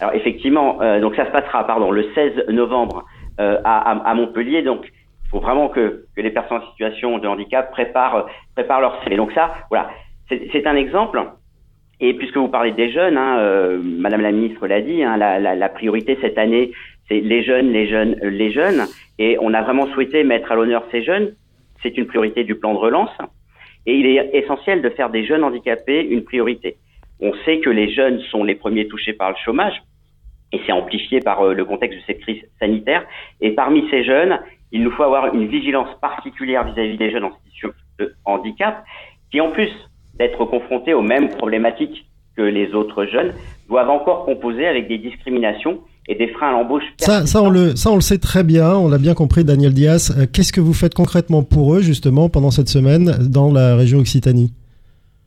Alors effectivement, euh, donc ça se passera, pardon, le 16 novembre euh, à, à, Montpellier. Donc il faut vraiment que, que les personnes en situation de handicap préparent, préparent leur CV. Donc ça, voilà, c'est un exemple. Et puisque vous parlez des jeunes, hein, euh, Madame la ministre l'a dit, hein, la, la, la, priorité cette année, c'est les jeunes, les jeunes, les jeunes. Et on a vraiment souhaité mettre à l'honneur ces jeunes. C'est une priorité du plan de relance. Et il est essentiel de faire des jeunes handicapés une priorité. On sait que les jeunes sont les premiers touchés par le chômage. Et c'est amplifié par euh, le contexte de cette crise sanitaire. Et parmi ces jeunes, il nous faut avoir une vigilance particulière vis-à-vis des jeunes en situation de handicap, qui en plus d'être confrontés aux mêmes problématiques que les autres jeunes, doivent encore composer avec des discriminations et des freins à l'embauche. Ça, ça, on le, ça, on le sait très bien, on l'a bien compris, Daniel Diaz. Euh, qu'est-ce que vous faites concrètement pour eux, justement, pendant cette semaine dans la région Occitanie?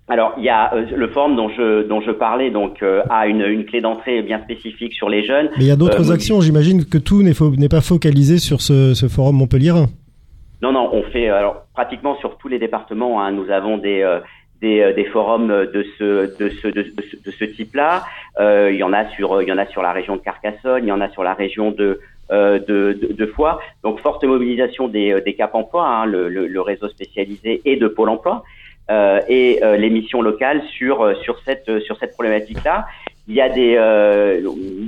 Alors, il y a euh, le forum dont je dont je parlais, donc euh, a une, une clé d'entrée bien spécifique sur les jeunes. Mais il y a d'autres actions. J'imagine que tout n'est pas focalisé sur ce, ce forum Montpellier. Non, non, on fait alors pratiquement sur tous les départements. Hein, nous avons des des, euh, des, forums de ce de ce de, ce, type-là. Euh, il y en a sur il y en a sur la région de Carcassonne, il y en a sur la région de euh, de, Foix. Donc forte mobilisation des, des Cap Emploi, hein, le, réseau spécialisé et de Pôle Emploi. Et les missions locales sur sur cette sur cette problématique-là. il y a des,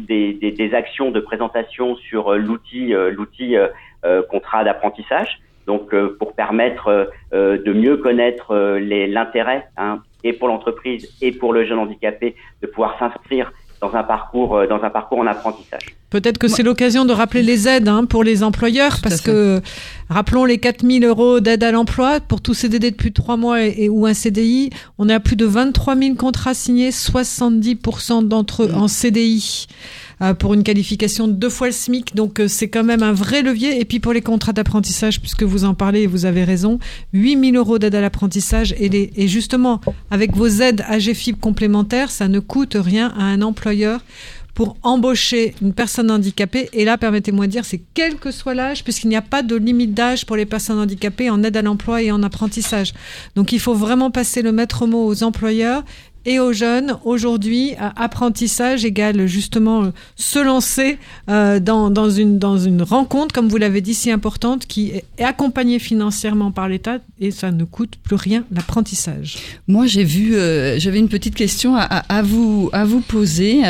des, des, actions de présentation sur l'outil l'outil contrat d'apprentissage. Donc, pour permettre de mieux connaître l'intérêt hein, et pour l'entreprise et pour le jeune handicapé de pouvoir s'inscrire dans un parcours euh, dans un parcours en apprentissage. Peut-être que c'est l'occasion de rappeler les aides hein, pour les employeurs, parce que rappelons les 4000 euros d'aide à l'emploi pour tous CDD depuis trois mois et, ou un CDI. On est à plus de 23 000 contrats signés, 70% d'entre eux mmh. en CDI. Euh, pour une qualification de deux fois le SMIC. Donc euh, c'est quand même un vrai levier. Et puis pour les contrats d'apprentissage, puisque vous en parlez et vous avez raison, 8000 euros d'aide à l'apprentissage. Et, les, et justement, avec vos aides AGFIP complémentaires, ça ne coûte rien à un employeur pour embaucher une personne handicapée. Et là, permettez-moi de dire, c'est quel que soit l'âge, puisqu'il n'y a pas de limite d'âge pour les personnes handicapées en aide à l'emploi et en apprentissage. Donc il faut vraiment passer le maître mot aux employeurs et aux jeunes aujourd'hui apprentissage égale justement euh, se lancer euh, dans, dans, une, dans une rencontre comme vous l'avez dit si importante qui est accompagnée financièrement par l'État et ça ne coûte plus rien l'apprentissage. Moi j'ai vu euh, j'avais une petite question à, à, vous à vous poser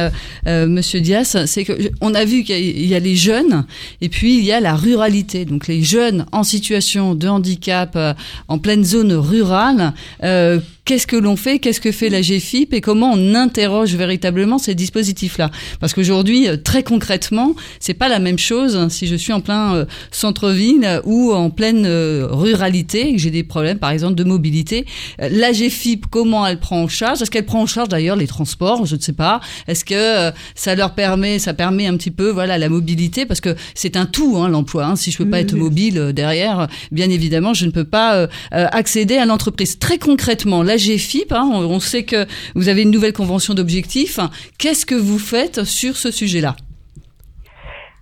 monsieur Dias c'est que on a vu qu'il y, a les jeunes et puis il y a la ruralité donc les jeunes en situation de handicap en pleine zone rurale qu'est-ce que l'on fait, qu'est-ce que fait la GFIP et comment on interroge véritablement ces dispositifs-là. Parce qu'aujourd'hui, euh, très concrètement, c'est pas la même chose si je suis en plein euh, centre-ville ou en pleine euh, ruralité, que j'ai des problèmes, par exemple, de mobilité. La GFIP, comment elle prend en charge? Est-ce qu'elle prend en charge d'ailleurs les transports? Je ne sais pas. Est-ce que ça leur permet, ça permet un petit peu, voilà, la mobilité? Parce que c'est un tout, hein, l'emploi. Hein. Si je peux pas être mobile derrière, bien évidemment, je ne peux pas accéder à l'entreprise. Très concrètement, la GFIP, hein, on sait que vous avez une nouvelle convention d'objectifs. Qu'est-ce que vous faites sur ce sujet-là?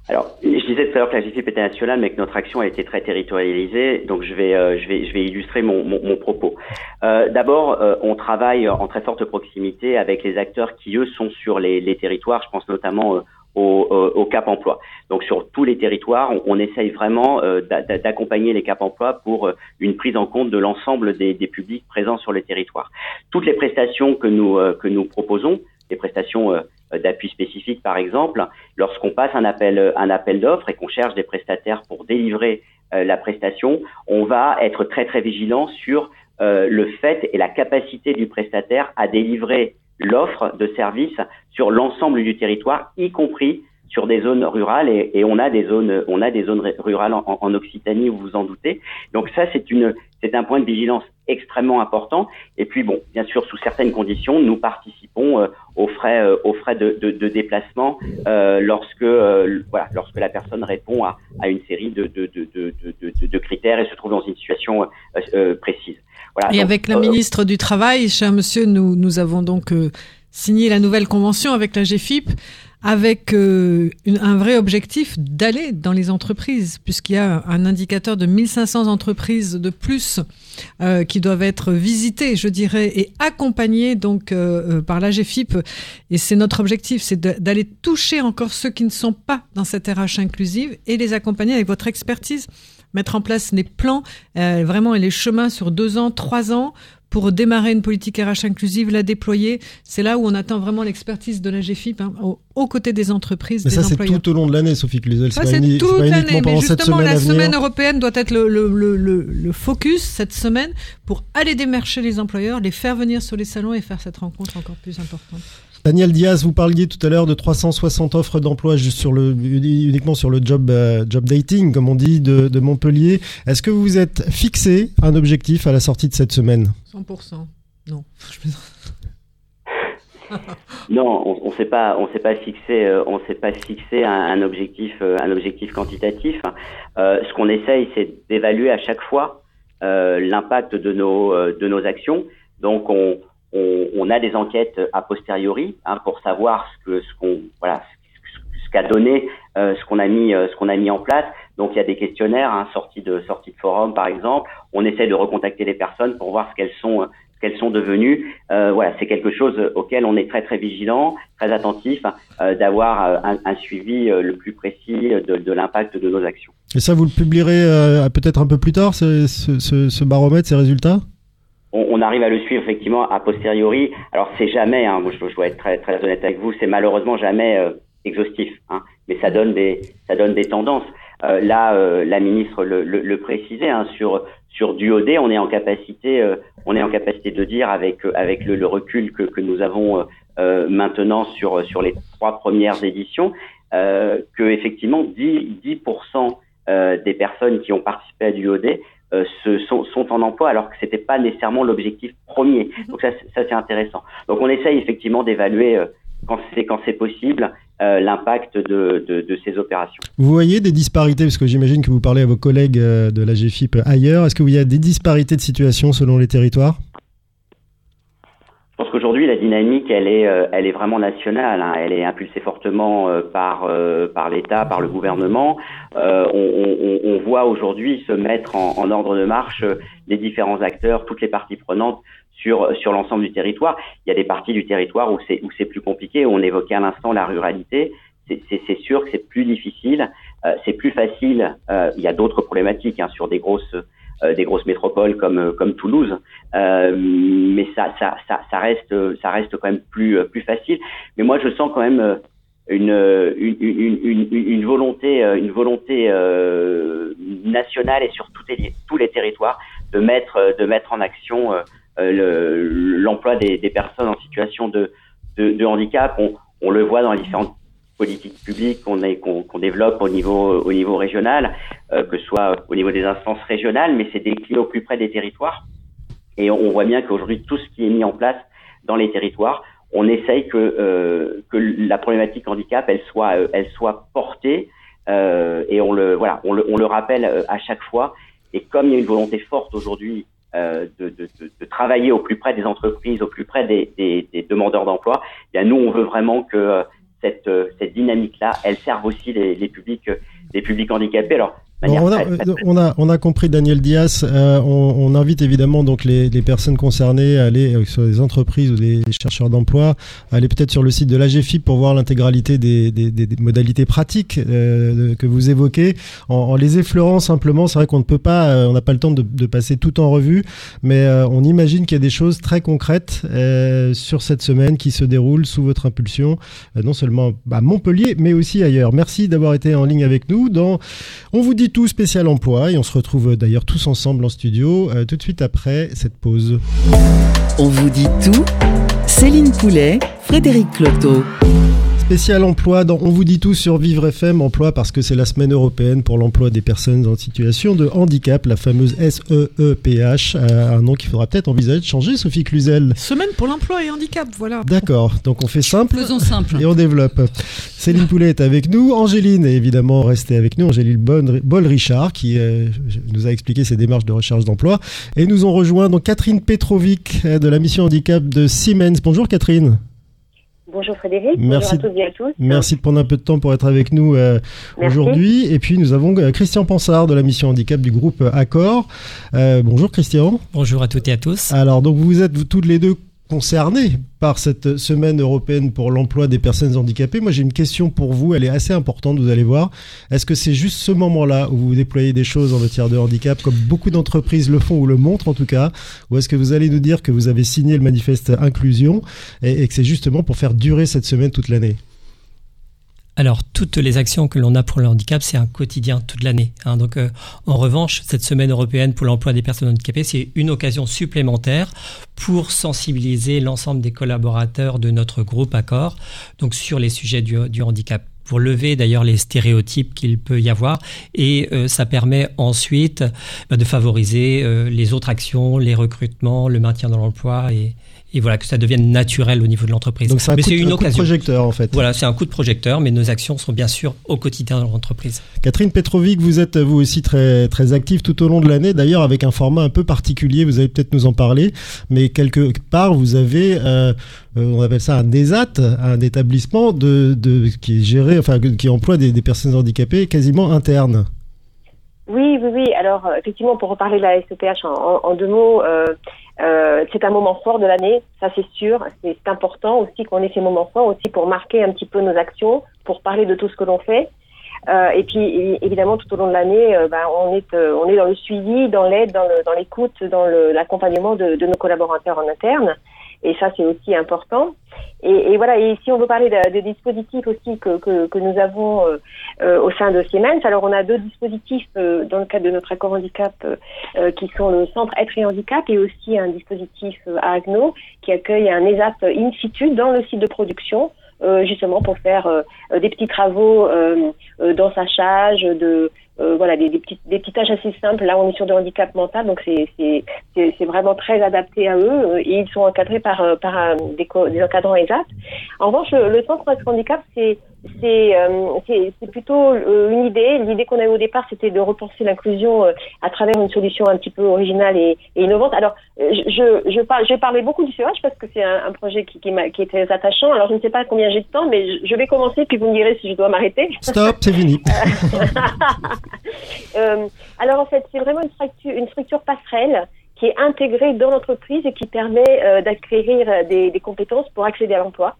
Alors, je disais tout à l'heure que la GFIP était nationale, mais que notre action a été très territorialisée. Donc, je vais, euh, illustrer mon, propos. Euh, d'abord, euh, on travaille en très forte proximité avec les acteurs qui eux sont sur les, les territoires. Je pense notamment au, Cap Emploi. Donc sur tous les territoires, on, essaye vraiment euh, d'accompagner les Cap Emploi pour euh, une prise en compte de l'ensemble des, publics présents sur le territoire. Toutes les prestations que nous euh, que nous proposons, les prestations d'appui spécifique par exemple, lorsqu'on passe un appel un appel d'offres et qu'on cherche des prestataires pour délivrer la prestation, on va être très très vigilant sur le fait et la capacité du prestataire à délivrer l'offre de services sur l'ensemble du territoire, y compris sur des zones rurales. Et, on a des zones on a des zones rurales en, en Occitanie vous vous en doutez. Donc ça c'est une c'est un point de vigilance extrêmement important. Et puis bon bien sûr sous certaines conditions nous participons euh, aux frais euh, aux frais de, de, de déplacement euh, lorsque euh, voilà lorsque la personne répond à, à une série de, de, de, critères et se trouve dans une situation précise et avec la euh, ministre du Travail, cher monsieur, nous, nous avons donc euh, signé la nouvelle convention avec la GFIP avec euh, un vrai objectif d'aller dans les entreprises, puisqu'il y a un indicateur de 1500 entreprises de plus qui doivent être visitées, je dirais, et accompagnées donc par la GFIP. Et c'est notre objectif, c'est d'aller toucher encore ceux qui ne sont pas dans cette RH inclusive et les accompagner avec votre expertise mettre en place les plans, euh, vraiment et les chemins sur deux ans, trois ans pour démarrer une politique RH inclusive, la déployer. C'est là où on attend vraiment l'expertise de la GFIP, hein, aux, côtés des entreprises, mais ça, c'est tout au long de l'année, Sophie Cluzel. Ça, c'est toute l'année. Mais justement, la semaine européenne doit être le, le, le, le, focus cette semaine pour aller démarcher les employeurs, les faire venir sur les salons et faire cette rencontre encore plus importante. Daniel Diaz, vous parliez tout à l'heure de 360 offres d'emploi juste sur le, uniquement sur le job, euh, job dating, comme on dit, de, de Montpellier. Est-ce que vous vous êtes fixé un objectif à la sortie de cette semaine? 100%. Non. non, on, ne s'est pas, on s'est pas fixé, euh, on s'est pas fixé un, objectif, euh, un objectif quantitatif. ce qu'on essaye, c'est d'évaluer à chaque fois l'impact de nos, de nos actions. Donc, on, on, on, a des enquêtes a posteriori hein, pour savoir ce que ce qu'on voilà ce, qu'a donné euh, ce qu'on a mis euh, ce qu'on a mis en place. Donc il y a des questionnaires hein, sortis de sortis de forum par exemple. On essaie de recontacter les personnes pour voir ce qu'elles sont ce qu'elles sont devenues. Euh, voilà, c'est quelque chose auquel on est très très vigilant, très attentif, euh, d'avoir un, un, suivi le plus précis de, de l'impact de nos actions. Et ça, vous le publierez peut-être un peu plus tard, ce, ce, ce baromètre, ces résultats? On, arrive à le suivre effectivement a posteriori. Alors c'est jamais, hein, je, je, dois être très, honnête avec vous, c'est malheureusement jamais euh, exhaustif, hein, mais ça donne des, tendances. Euh, là, euh, la ministre le, précisait hein, sur sur Duodé, on est en capacité, on est en capacité de dire avec le, recul que, nous avons maintenant sur sur les trois premières éditions, que effectivement 10 10% des personnes qui ont participé à Duodé euh, sont, sont, en emploi alors que c'était pas nécessairement l'objectif premier. Mhm. Donc ça, ça c'est intéressant. Donc on essaye effectivement d'évaluer euh, quand c'est quand c'est possible euh, l'impact de, de, de, ces opérations. Vous voyez des disparités parce que j'imagine que vous parlez à vos collègues euh, de la GFIP ailleurs. Est-ce qu'il y a des disparités de situation selon les territoires? Je pense qu'aujourd'hui la dynamique elle est euh, elle est vraiment nationale. Hein. Elle est impulsée fortement euh, par euh, par l'État, par le gouvernement. On, on, on, voit aujourd'hui se mettre en, ordre de marche les différents acteurs, toutes les parties prenantes sur sur l'ensemble du territoire. Il y a des parties du territoire où c'est où c'est plus compliqué. On évoquait à l'instant la ruralité. C'est sûr que c'est plus difficile. c'est plus facile. il y a d'autres problématiques hein, sur des grosses euh, des grosses métropoles comme euh, comme Toulouse, euh, mais ça, ça ça ça reste ça reste quand même plus plus facile. Mais moi je sens quand même une, une, une, une, volonté, une volonté nationale et sur tous les, territoires de mettre, de mettre en action l'emploi des, des, personnes en situation de, de, de handicap. On, on, le voit dans les différentes politiques publiques qu'on qu'on développe au niveau, au niveau régional, euh, que ce soit au niveau des instances régionales, mais c'est décliné au plus près des territoires. Et on voit bien qu'aujourd'hui, tout ce qui est mis en place dans les territoires, on essaye que, euh, que la problématique handicap, elle soit, euh, elle soit portée, euh, et on le, voilà, on le, on le rappelle euh, à chaque fois. Et comme il y a une volonté forte aujourd'hui euh, de, de, de, travailler au plus près des entreprises, au plus près des, des, des demandeurs d'emploi, eh bien nous, on veut vraiment que cette, euh, cette dynamique-là, elle serve aussi les, les publics, les publics handicapés. Alors, on, a, on, a, on, a, compris Daniel Dias. Euh, on, on, invite évidemment donc les, les, personnes concernées à aller euh, sur les entreprises ou les chercheurs d'emploi, à aller peut-être sur le site de l'AGFIP pour voir l'intégralité des, des, des, modalités pratiques euh, que vous évoquez. En, en, les effleurant simplement, c'est vrai qu'on ne peut pas, euh, on n'a pas le temps de, de, passer tout en revue, mais euh, on imagine qu'il y a des choses très concrètes sur cette semaine qui se déroulent sous votre impulsion, non seulement à Montpellier, mais aussi ailleurs. Merci d'avoir été en ligne avec nous. Dans, on vous dit tout spécial emploi et on se retrouve d'ailleurs tous ensemble en studio euh, tout de suite après cette pause. On vous dit tout Céline Poulet, Frédéric Cloteau. Spécial emploi dans On vous dit tout sur Vivre FM, emploi parce que c'est la semaine européenne pour l'emploi des personnes en situation de handicap, la fameuse SEEPH, euh, un nom qu'il faudra peut-être envisager de changer, Sophie Cluzel. Semaine pour l'emploi et handicap, voilà. D'accord, donc on fait simple. Faisons simple. Et on développe. Céline Poulet est avec nous, Angéline est évidemment restée avec nous, Angéline Boll-Richard qui euh, nous a expliqué ses démarches de recherche d'emploi. Et nous ont rejoint donc Catherine Petrovic euh, de la mission handicap de Siemens. Bonjour Catherine. Bonjour Frédéric, merci, bonjour à toutes et à tous. Merci de prendre un peu de temps pour être avec nous euh, aujourd'hui. Et puis nous avons euh, Christian Pansard de la mission handicap du groupe Accor. Euh, bonjour Christian. Bonjour à toutes et à tous. Alors donc vous êtes vous, toutes les deux concernés par cette semaine européenne pour l'emploi des personnes handicapées. Moi, j'ai une question pour vous, elle est assez importante, vous allez voir. Est-ce que c'est juste ce moment-là où vous déployez des choses en matière de handicap, comme beaucoup d'entreprises le font ou le montrent en tout cas, ou est-ce que vous allez nous dire que vous avez signé le manifeste inclusion et, et que c'est justement pour faire durer cette semaine toute l'année? Alors, toutes les actions que l'on a pour le handicap, c'est un quotidien toute l'année. Hein. Donc, euh, en revanche, cette semaine européenne pour l'emploi des personnes handicapées, c'est une occasion supplémentaire pour sensibiliser l'ensemble des collaborateurs de notre groupe Accord, donc sur les sujets du, du handicap pour lever d'ailleurs les stéréotypes qu'il peut y avoir et euh, ça permet ensuite bah, de favoriser euh, les autres actions, les recrutements, le maintien dans l'emploi et, et voilà que ça devienne naturel au niveau de l'entreprise. Donc c'est un, coup, une un coup de projecteur en fait. Voilà, c'est un coup de projecteur, mais nos actions sont bien sûr au quotidien dans l'entreprise. Catherine Petrovic, vous êtes vous aussi très très active tout au long de l'année, d'ailleurs avec un format un peu particulier. Vous allez peut-être nous en parler, mais quelque part vous avez, euh, euh on appelle ça un ESAT, un établissement de, de qui est géré, enfin qui emploie des, des personnes handicapées quasiment internes. Oui, oui, oui. Alors, effectivement, pour reparler de la SEPH en, en, en deux mots, euh, euh, c'est un moment fort de l'année, ça c'est sûr. C'est important aussi qu'on ait ces moments forts aussi pour marquer un petit peu nos actions, pour parler de tout ce que l'on fait. Euh, et puis évidemment tout au long de l'année, euh, ben, on est euh, on est dans le suivi, dans l'aide, dans l'écoute, dans l'accompagnement de, de, nos collaborateurs en interne. Et ça c'est aussi important. Et, voilà. Et si on veut parler de, de dispositifs aussi que, que, nous avons au sein de Siemens, alors on a deux dispositifs dans le cadre de notre accord handicap qui sont le centre être et handicap et aussi un dispositif à Agno qui accueille un ESAP in situ dans le site de production euh, justement pour faire euh, des petits travaux euh, d'ensachage, de voilà des, des, petites, des petites tâches assez simples. Là, on est sur du handicap mental, donc c'est c'est vraiment très adapté à eux et ils sont encadrés par par des, des encadrants exacts. En revanche, le, centre handicap, c'est euh, c'est c'est plutôt euh, une idée. L'idée qu'on a eu au départ, c'était de repenser l'inclusion euh, à travers une solution un petit peu originale et, et innovante. Alors, je, je, parle, je vais parler beaucoup du CEH parce que c'est un, un, projet qui, qui, qui, est très attachant. Alors, je ne sais pas combien j'ai de temps, mais je, vais commencer, puis vous me direz si je dois m'arrêter. Stop, c'est fini. alors, en fait, c'est vraiment une structure, une structure passerelle qui est intégrée dans l'entreprise et qui permet d'acquérir des, des compétences pour accéder à l'emploi.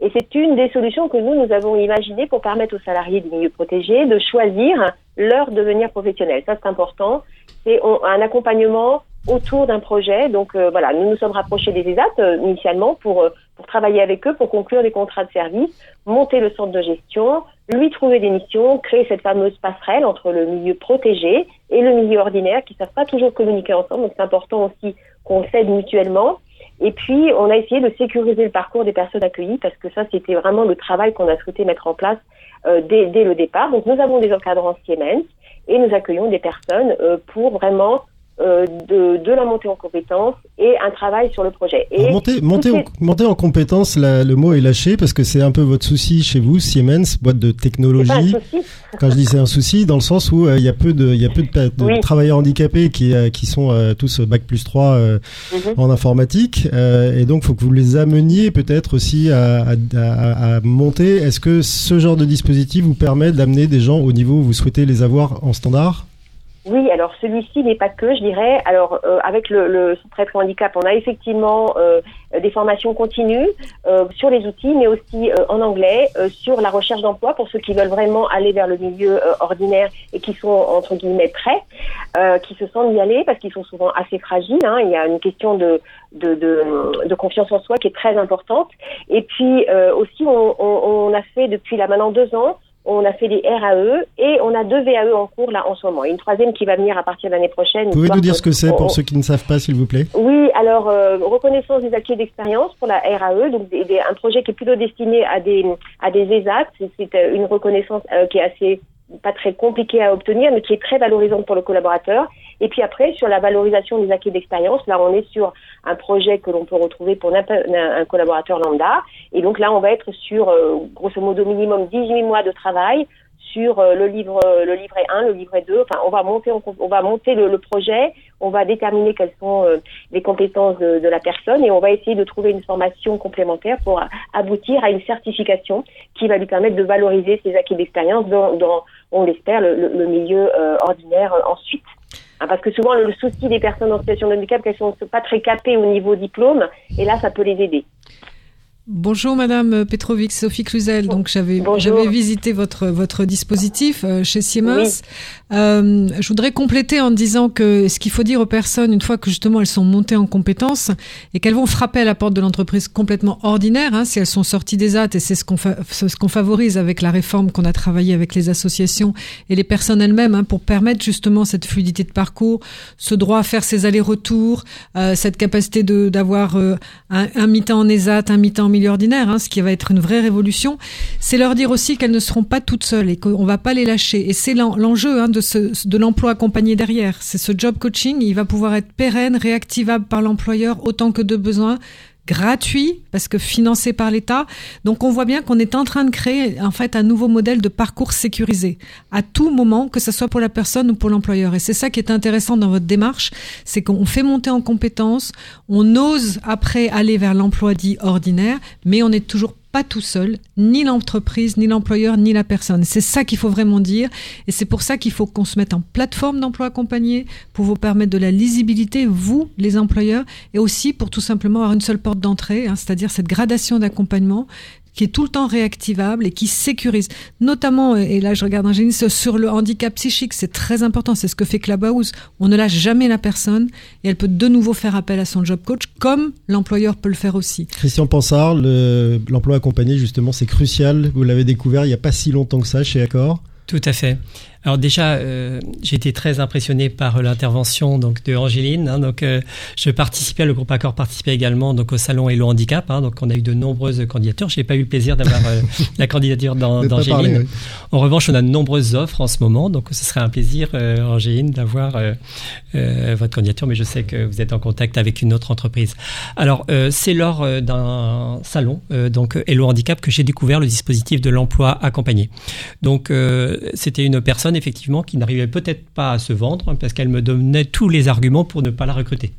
Et c'est une des solutions que nous, nous avons imaginées pour permettre aux salariés du milieu protégé de choisir leur devenir professionnel. Ça, c'est important. C'est un accompagnement autour d'un projet. Donc euh, voilà, nous nous sommes rapprochés des ESAT euh, initialement pour, euh, pour travailler avec eux, pour conclure des contrats de service, monter le centre de gestion, lui trouver des missions, créer cette fameuse passerelle entre le milieu protégé et le milieu ordinaire qui ne savent pas toujours communiquer ensemble. Donc c'est important aussi qu'on s'aide mutuellement. Et puis, on a essayé de sécuriser le parcours des personnes accueillies parce que ça, c'était vraiment le travail qu'on a souhaité mettre en place euh, dès, dès, le départ. Donc, nous avons des encadrants Siemens et nous accueillons des personnes euh, pour vraiment de, de, la montée en compétences et un travail sur le projet. Et monter, monter, en, monter en compétenence, le mot est lâché parce que c'est un peu votre souci chez vous, Siemens, boîte de technologie. Quand je dis c'est un souci, dans le sens où euh, il y a peu de, il y a peu de, travailleurs handicapés qui, euh, qui sont tous bac plus 3 mhm. en informatique, et donc faut que vous les ameniez peut-être aussi à, à, à monter. Est-ce que ce genre de dispositif vous permet d'amener des gens au niveau où vous souhaitez les avoir en standard? Oui, alors celui-ci n'est pas que, je dirais. Alors euh, avec le, le sous-traitement handicap, on a effectivement euh, des formations continues euh, sur les outils, mais aussi en anglais sur la recherche d'emploi pour ceux qui veulent vraiment aller vers le milieu ordinaire et qui sont entre guillemets prêts, qui se sentent y aller parce qu'ils sont souvent assez fragiles. Hein. Il y a une question de, de, de, de, confiance en soi qui est très importante. Et puis aussi, on, on, on a fait depuis là maintenant deux ans on a fait des RAE et on a deux VAE en cours là en ce moment. Et une troisième qui va venir à partir de l'année prochaine. Pouvez-nous dire ce que c'est pour ceux qui ne savent pas, s'il vous plaît? Oui, alors euh, reconnaissance des acquis d'expérience pour la RAE, donc un projet qui est plutôt destiné à des à des ESAT. C'est euh, une reconnaissance euh, qui est assez pas très compliquée à obtenir, mais qui est très valorisante pour le collaborateur. Et puis après, sur la valorisation des acquis d'expérience, là, on est sur un projet que l'on peut retrouver pour un, collaborateur lambda. Et donc là, on va être sur, euh, grosso modo, minimum 18 mois de travail sur euh, le livre le livret 1, le livret 2. Enfin, on va monter on, va monter le, projet, on va déterminer quelles sont euh, les compétences de, la personne et on va essayer de trouver une formation complémentaire pour aboutir à une certification qui va lui permettre de valoriser ses acquis d'expérience dans, dans, on l'espère, le, le, milieu ordinaire ensuite. Hein, parce que souvent, le souci des personnes en situation de handicap, qu'elles sont pas très capées au niveau diplôme, et là, ça peut les aider. Bonjour Madame Petrovic, Sophie Cluzel. Donc j'avais j'avais visité votre votre dispositif euh, chez Siemens. Euh, je voudrais compléter en disant que ce qu'il faut dire aux personnes une fois que justement elles sont montées en compétences et qu'elles vont frapper à la porte de l'entreprise complètement ordinaire, hein, si elles sont sorties des AT et c'est ce qu'on ce qu'on favorise avec la réforme qu'on a travaillé avec les associations et les personnes elles-mêmes hein, pour permettre justement cette fluidité de parcours, ce droit à faire ses allers-retours, euh, cette capacité de d'avoir euh, un, un mi-temps en ESAT, un mi-temps en ordinaire, hein, ce qui va être une vraie révolution, c'est leur dire aussi qu'elles ne seront pas toutes seules et qu'on va pas les lâcher. Et c'est l'enjeu hein, de, de l'emploi accompagné derrière. C'est ce job coaching, il va pouvoir être pérenne, réactivable par l'employeur autant que de besoin gratuit parce que financé par l'État. Donc on voit bien qu'on est en train de créer en fait un nouveau modèle de parcours sécurisé à tout moment, que ce soit pour la personne ou pour l'employeur. Et c'est ça qui est intéressant dans votre démarche, c'est qu'on fait monter en compétences, on ose après aller vers l'emploi dit ordinaire, mais on n'est toujours pas tout seul, ni l'entreprise, ni l'employeur, ni la personne. C'est ça qu'il faut vraiment dire. Et c'est pour ça qu'il faut qu'on se mette en plateforme d'emploi accompagné pour vous permettre de la lisibilité, vous, les employeurs, et aussi pour tout simplement avoir une seule porte d'entrée, hein, c'est-à-dire cette gradation d'accompagnement qui est tout le temps réactivable et qui sécurise. Notamment, et là je regarde un génie, sur le handicap psychique, c'est très important. C'est ce que fait Clubhouse. On ne lâche jamais la personne et elle peut de nouveau faire appel à son job coach, comme l'employeur peut le faire aussi. Christian Pansard, l'emploi accompagné, justement, c'est crucial. Vous l'avez découvert il n'y a pas si longtemps que ça chez Accor? Tout à fait. Alors déjà, euh, j'ai été très impressionné par l'intervention donc de Angéline. Hein, donc, euh, je participais, le groupe Accord participait également donc au salon Hello Handicap. Hein, donc, on a eu de nombreuses candidatures. J'ai pas eu le plaisir d'avoir euh, la candidature d'Angéline. En revanche, on a de nombreuses offres en ce moment. Donc, ce serait un plaisir, Angéline, d'avoir votre candidature. Mais je sais que vous êtes en contact avec une autre entreprise. Alors, c'est lors d'un salon donc Hello Handicap que j'ai découvert le dispositif de l'emploi accompagné. Donc, c'était une personne effectivement qui n'arrivait peut-être pas à se vendre parce qu'elle me donnait tous les arguments pour ne pas la recruter.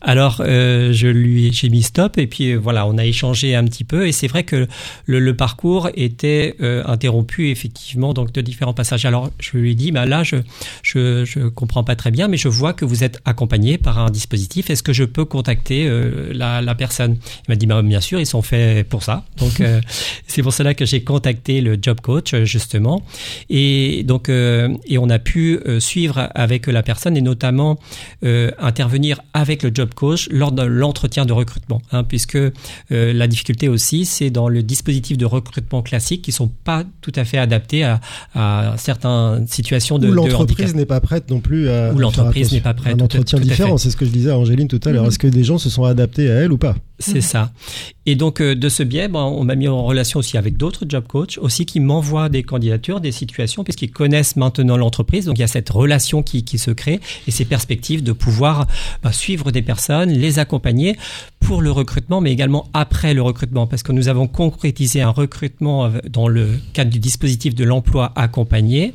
Alors, euh, je lui, j'ai mis stop et puis euh, voilà, on a échangé un petit peu et c'est vrai que le, le parcours était euh, interrompu effectivement donc de différents passages. Alors, je lui ai dit, bah là, je, je, je comprends pas très bien, mais je vois que vous êtes accompagné par un dispositif. Est-ce que je peux contacter euh, la, la, personne? Il m'a dit, bah, bien sûr, ils sont faits pour ça. Donc, euh, c'est pour cela que j'ai contacté le job coach justement et donc et on a pu suivre avec la personne et notamment intervenir avec le job coach lors de l'entretien de recrutement, hein, puisque euh, la difficulté aussi, c'est dans le dispositif de recrutement classique qui sont pas tout à fait adaptés à, à certaines situations de Où l'entreprise n'est pas prête non plus à. Où l'entreprise n'est pas prête. Un entretien différent, c'est ce que je disais à Angéline tout à l'heure. Mhm. Est-ce que des gens se sont adaptés à elle ou pas? C'est mhm. ça. Et donc euh, de ce biais, ben, on m'a mis en relation aussi avec d'autres job coachs aussi qui m'envoient des candidatures, des situations, puisqu'ils connaissent maintenant l'entreprise. Donc il y a cette relation qui, qui se crée et ces perspectives de pouvoir ben, suivre des personnes, les accompagner pour le recrutement, mais également après le recrutement, parce que nous avons concrétisé un recrutement dans le cadre du dispositif de l'emploi accompagné.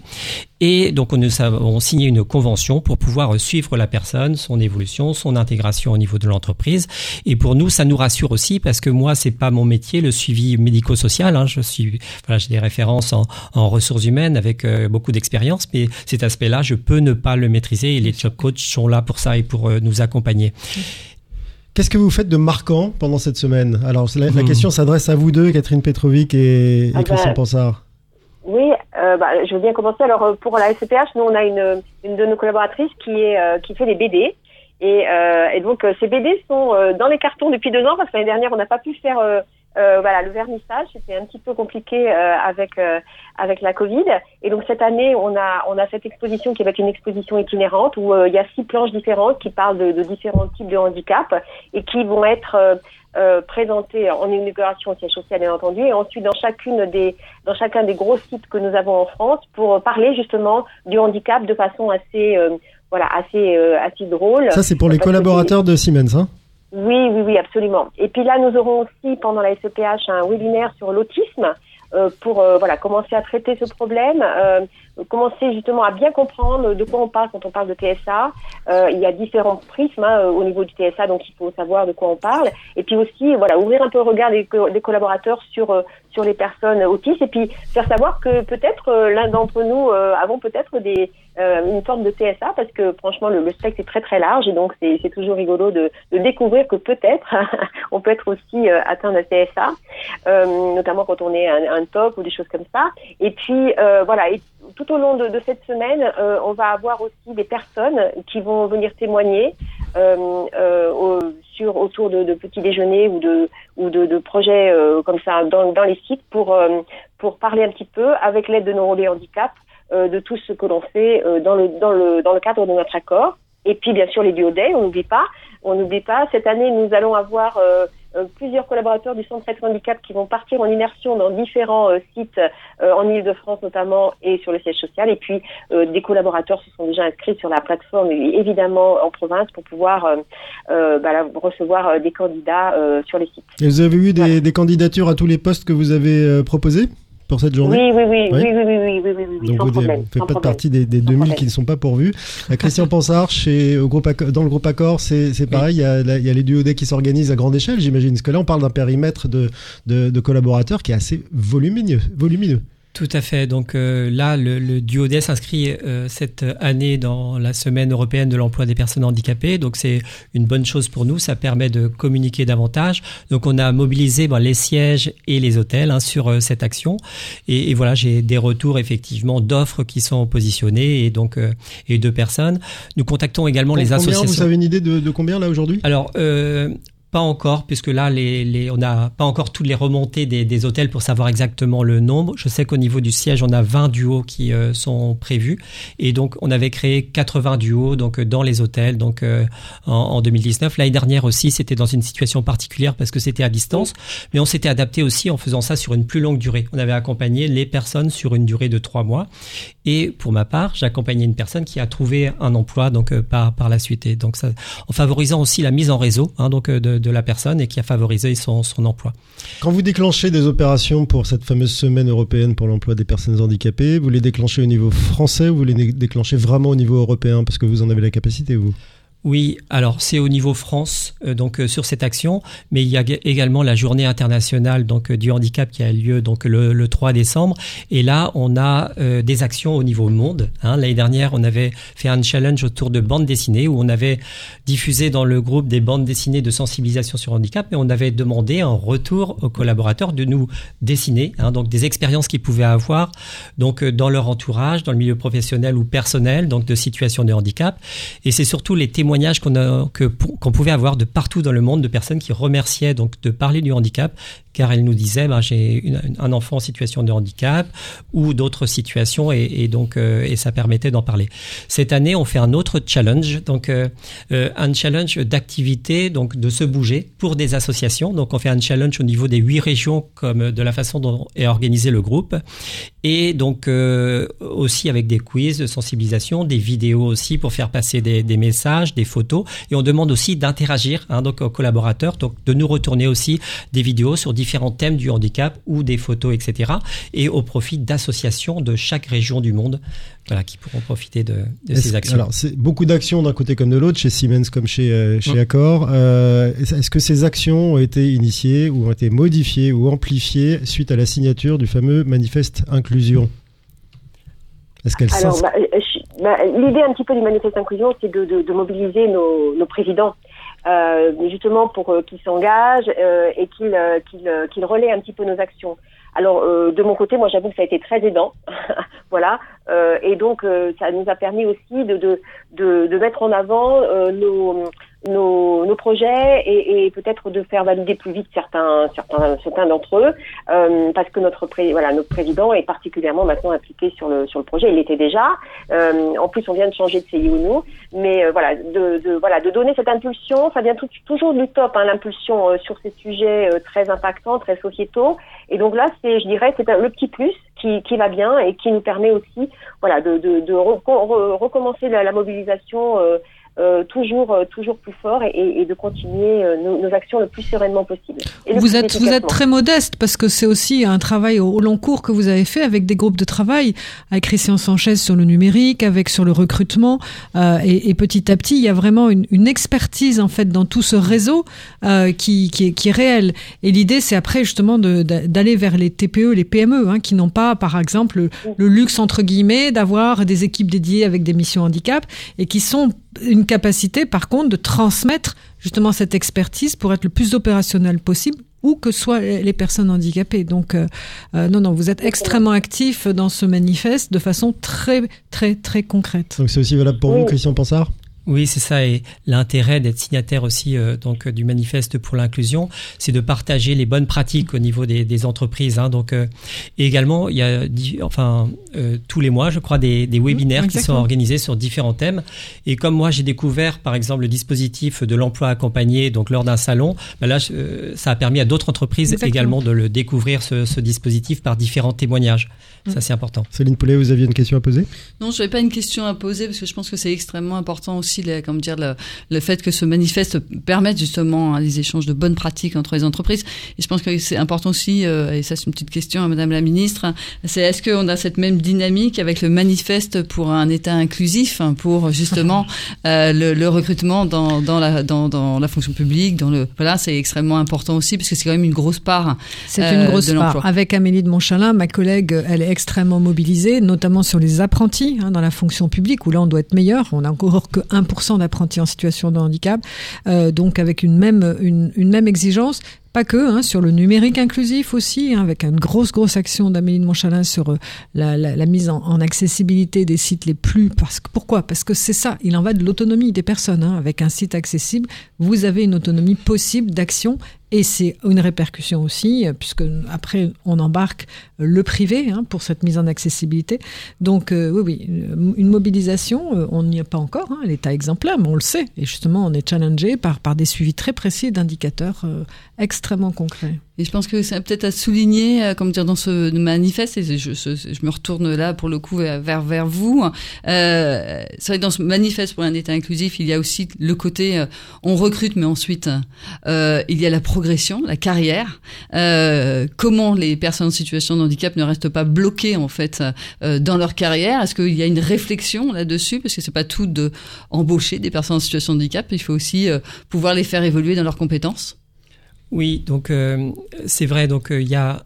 Et donc, nous avons signé une convention pour pouvoir suivre la personne, son évolution, son intégration au niveau de l'entreprise. Et pour nous, ça nous rassure aussi parce que moi, c'est pas mon métier, le suivi médico-social. Hein. Je suis, voilà, j'ai des références en, en ressources humaines avec euh, beaucoup d'expérience, mais cet aspect-là, je peux ne pas le maîtriser et les job coachs sont là pour ça et pour euh, nous accompagner. Qu'est-ce que vous faites de marquant pendant cette semaine? Alors, la, la, hmm. question s'adresse à vous deux, Catherine Petrovic et, et ah Christian bah, Pansard. Oui, euh, bah, je veux bien commencer. Alors, euh, pour la SCPH, nous, on a une, une de nos collaboratrices qui, est, euh, qui fait des BD. Et, euh, et donc, ces BD sont dans les cartons depuis deux ans parce que l'année dernière, on n'a pas pu faire euh, voilà, le vernissage, c'était un petit peu compliqué euh, avec euh, avec la Covid. Et donc cette année, on a on a cette exposition qui va être une exposition itinérante où il y a six planches différentes qui parlent de, de, différents types de handicap et qui vont être présentées en inauguration au siège social bien entendu et ensuite dans chacune des dans chacun des gros sites que nous avons en France pour parler justement du handicap de façon assez voilà assez assez drôle. Ça c'est pour les collaborateurs de Siemens, hein oui, oui, oui, absolument. Et puis là, nous aurons aussi pendant la SEPH un webinaire sur l'autisme euh, pour euh, voilà commencer à traiter ce problème, euh, commencer justement à bien comprendre de quoi on parle quand on parle de TSA. Euh, il y a différents prismes hein, au niveau du TSA, donc il faut savoir de quoi on parle. Et puis aussi, voilà, ouvrir un peu le regard des, des collaborateurs sur sur les personnes autistes et puis faire savoir que peut-être l'un d'entre nous avons peut-être des euh, une forme de TSA parce que franchement le, spectre est très très large et donc c'est toujours rigolo de, découvrir que peut-être on peut être aussi euh, atteint de TSA, euh, notamment quand on est un, top ou des choses comme ça. Et puis euh, voilà, et tout au long de, cette semaine, euh, on va avoir aussi des personnes qui vont venir témoigner au, autour de, petits déjeuners ou de ou de, projets comme ça dans, dans les sites pour pour parler un petit peu avec l'aide de nos relais handicap euh, de tout ce que l'on fait euh, dans, le, dans, le, dans le cadre de notre accord. Et puis, bien sûr, les biodets, on n'oublie pas. On n'oublie pas. Cette année, nous allons avoir euh, plusieurs collaborateurs du Centre Traitement Handicap qui vont partir en immersion dans différents sites en Ile-de-France notamment et sur le siège social. Et puis, des collaborateurs se sont déjà inscrits sur la plateforme, évidemment en province, pour pouvoir bah, recevoir des candidats sur les sites. Et vous avez eu des, voilà. des candidatures à tous les postes que vous avez proposés? pour cette journée oui oui oui, oui, oui, oui, oui, oui, Donc vous ne faites pas partie des, 2000 qui ne sont pas pourvus. Euh, Christian Pansard, chez, groupe, dans le groupe Accor, c'est pareil, il y, a, les duodés qui s'organisent à grande échelle, j'imagine. Parce que là, on parle d'un périmètre de, de, de, collaborateurs qui est assez volumineux. volumineux. Tout à fait. Donc euh, là, le, le Duodet s'inscrit euh, cette année dans la semaine européenne de l'emploi des personnes handicapées. Donc c'est une bonne chose pour nous. Ça permet de communiquer davantage. Donc on a mobilisé ben, les sièges et les hôtels hein, sur euh, cette action. Et, et voilà, j'ai des retours effectivement d'offres qui sont positionnées et donc et de personnes. Nous contactons également les associations. Vous avez une idée de, de combien là aujourd'hui? Alors pas encore, puisque là, les, les on n'a pas encore toutes les remontées des, des, hôtels pour savoir exactement le nombre. Je sais qu'au niveau du siège, on a 20 duos qui euh, sont prévus. Et donc, on avait créé 80 duos donc, dans les hôtels donc, euh, en, en, 2019. L'année dernière aussi, c'était dans une situation particulière parce que c'était à distance. Mais on s'était adapté aussi en faisant ça sur une plus longue durée. On avait accompagné les personnes sur une durée de trois mois. Et pour ma part, j'accompagnais une personne qui a trouvé un emploi donc, euh, par, par la suite. Et donc, ça, en favorisant aussi la mise en réseau hein, donc, de de la personne et qui a favorisé son, emploi. Quand vous déclenchez des opérations pour cette fameuse semaine européenne pour l'emploi des personnes handicapées, vous les déclenchez au niveau français ou vous les déclenchez vraiment au niveau européen parce que vous en avez la capacité, vous? Oui, alors c'est au niveau France, euh, donc euh, sur cette action, mais il y a également la journée internationale donc euh, du handicap qui a lieu donc le, le 3 décembre, et là on a des actions au niveau monde. Hein. L'année dernière, on avait fait un challenge autour de bandes dessinées où on avait diffusé dans le groupe des bandes dessinées de sensibilisation sur handicap, et on avait demandé un retour aux collaborateurs de nous dessiner, hein, donc des expériences qu'ils pouvaient avoir donc dans leur entourage, dans le milieu professionnel ou personnel, donc de situations de handicap, et c'est surtout les témoignages témoignages qu'on pouvait avoir de partout dans le monde de personnes qui remerciaient donc de parler du handicap car elle nous disait ben, j'ai un enfant en situation de handicap ou d'autres situations et, donc euh, et ça permettait d'en parler. Cette année, on fait un autre challenge, donc euh, euh, un challenge d'activité, donc de se bouger pour des associations. Donc on fait un challenge au niveau des huit régions comme de la façon dont est organisé le groupe et donc aussi avec des quiz de sensibilisation, des vidéos aussi pour faire passer des, des messages, des photos et on demande aussi d'interagir hein, donc aux collaborateurs, donc de nous retourner aussi des vidéos sur différents thèmes du handicap ou des photos, etc. Et au profit d'associations de chaque région du monde voilà, qui pourront profiter de, de ces actions. Alors, c'est beaucoup d'actions d'un côté comme de l'autre, chez Siemens comme chez, euh, chez mmh. Accor. Euh, Est-ce que ces actions ont été initiées ou ont été modifiées ou amplifiées suite à la signature du fameux manifeste inclusion? Est-ce qu'elles Alors, bah, bah, l'idée un petit peu du manifeste inclusion, c'est de, de, de, mobiliser nos, nos présidents euh, justement pour euh, qu'ils s'engagent euh, et qu'ils euh, qu'ils euh, qu'ils relaient un petit peu nos actions. Alors euh, de mon côté, moi j'avoue que ça a été très aidant, voilà, et donc ça nous a permis aussi de de de, de mettre en avant nos nos, nos projets et, et peut-être de faire valider plus vite certains certains certains d'entre eux euh, parce que notre pré, voilà notre président est particulièrement maintenant impliqué sur le sur le projet. Il était déjà. Euh, en plus on vient de changer de CIO mais euh, voilà de, de voilà de donner cette impulsion ça vient toujours du top hein, l'impulsion euh, sur ces sujets euh, très impactants très sociétaux. Et donc là c'est je dirais c'est le petit plus qui, qui va bien et qui nous permet aussi voilà de de, de recommencer la, la mobilisation euh, toujours, euh, toujours plus fort et, et de continuer euh, nos, nos, actions le plus sereinement possible. vous, êtes, vous êtes très modeste parce que c'est aussi un travail au, au, long cours que vous avez fait avec des groupes de travail, avec Christian Sanchez sur le numérique, avec sur le recrutement. Euh, et, et, petit à petit, il y a vraiment une, une expertise en fait dans tout ce réseau euh, qui, qui, est, qui est réel. Et l'idée, c'est après justement d'aller vers les TPE, les PME, hein, qui n'ont pas, par exemple, le, le luxe entre guillemets d'avoir des équipes dédiées avec des missions handicap et qui sont une capacité, par contre, de transmettre justement cette expertise pour être le plus opérationnel possible où que soient les personnes handicapées. Donc, euh, euh, non, non, vous êtes extrêmement actif dans ce manifeste de façon très, très, très concrète. Donc, c'est aussi valable pour oui. vous, Christian Pansard? Oui, c'est ça. Et l'intérêt d'être signataire aussi euh, donc du manifeste pour l'inclusion, c'est de partager les bonnes pratiques au niveau des, des entreprises. Hein. Donc, euh, et également, il y a enfin euh, tous les mois, je crois, des, des webinaires mmh, qui sont organisés sur différents thèmes. Et comme moi, j'ai découvert, par exemple, le dispositif de l'emploi accompagné, donc lors d'un salon, ben là, euh, ça a permis à d'autres entreprises exactement. également de le découvrir ce, ce, dispositif par différents témoignages. Mmh. Ça, c'est important. Céline Poulet, vous aviez une question à poser? Non, je n'avais pas une question à poser parce que je pense que c'est extrêmement important aussi aussi, comme dire, le, fait que ce manifeste permette justement hein, les échanges de bonnes pratiques entre les entreprises. Et je pense que c'est important aussi, euh, et ça c'est une petite question à Madame la Ministre, c'est est-ce qu'on a cette même dynamique avec le manifeste pour un État inclusif, hein, pour justement euh, le, le, recrutement dans, dans, la, dans, dans, la fonction publique, dans le voilà, c'est extrêmement important aussi parce que c'est quand même une grosse part. C'est une grosse part. Avec Amélie de Montchalin, ma collègue, elle est extrêmement mobilisée, notamment sur les apprentis hein, dans la fonction publique où là on doit être meilleur. On a encore que 1% d'apprentis en situation de handicap, euh, donc avec une même une, même exigence. Pas que, hein, sur le numérique inclusif aussi, hein, avec une grosse, grosse action d'Amélie de Montchalin sur euh, la, mise en, accessibilité des sites les plus... Parce que, pourquoi? Parce que c'est ça, il en va de l'autonomie des personnes. Avec un site accessible, vous avez une autonomie possible d'action et c'est une répercussion aussi, puisque après on embarque le privé hein, pour cette mise en accessibilité. Donc euh, oui, oui, une mobilisation, euh, on n'y est pas encore, hein, l'état exemplaire, mais on le sait. Et justement, on est challengé par, des suivis très précis d'indicateurs euh, extrêmement concrets. Et je pense que c'est peut-être à souligner, euh, comme dire dans ce manifeste, et je, je, je, me retourne là pour le coup vers vers vous. Euh, c'est vrai dans ce manifeste pour un État inclusif, il y a aussi le côté euh, on recrute, mais ensuite euh, il y a la progression, la carrière. Comment les personnes en situation de handicap ne restent pas bloquées en fait dans leur carrière? Est-ce qu'il y a une réflexion là-dessus? Parce que c'est pas tout de des personnes en situation de handicap, il faut aussi pouvoir les faire évoluer dans leurs compétences. Oui, donc euh, c'est vrai, donc euh, il y a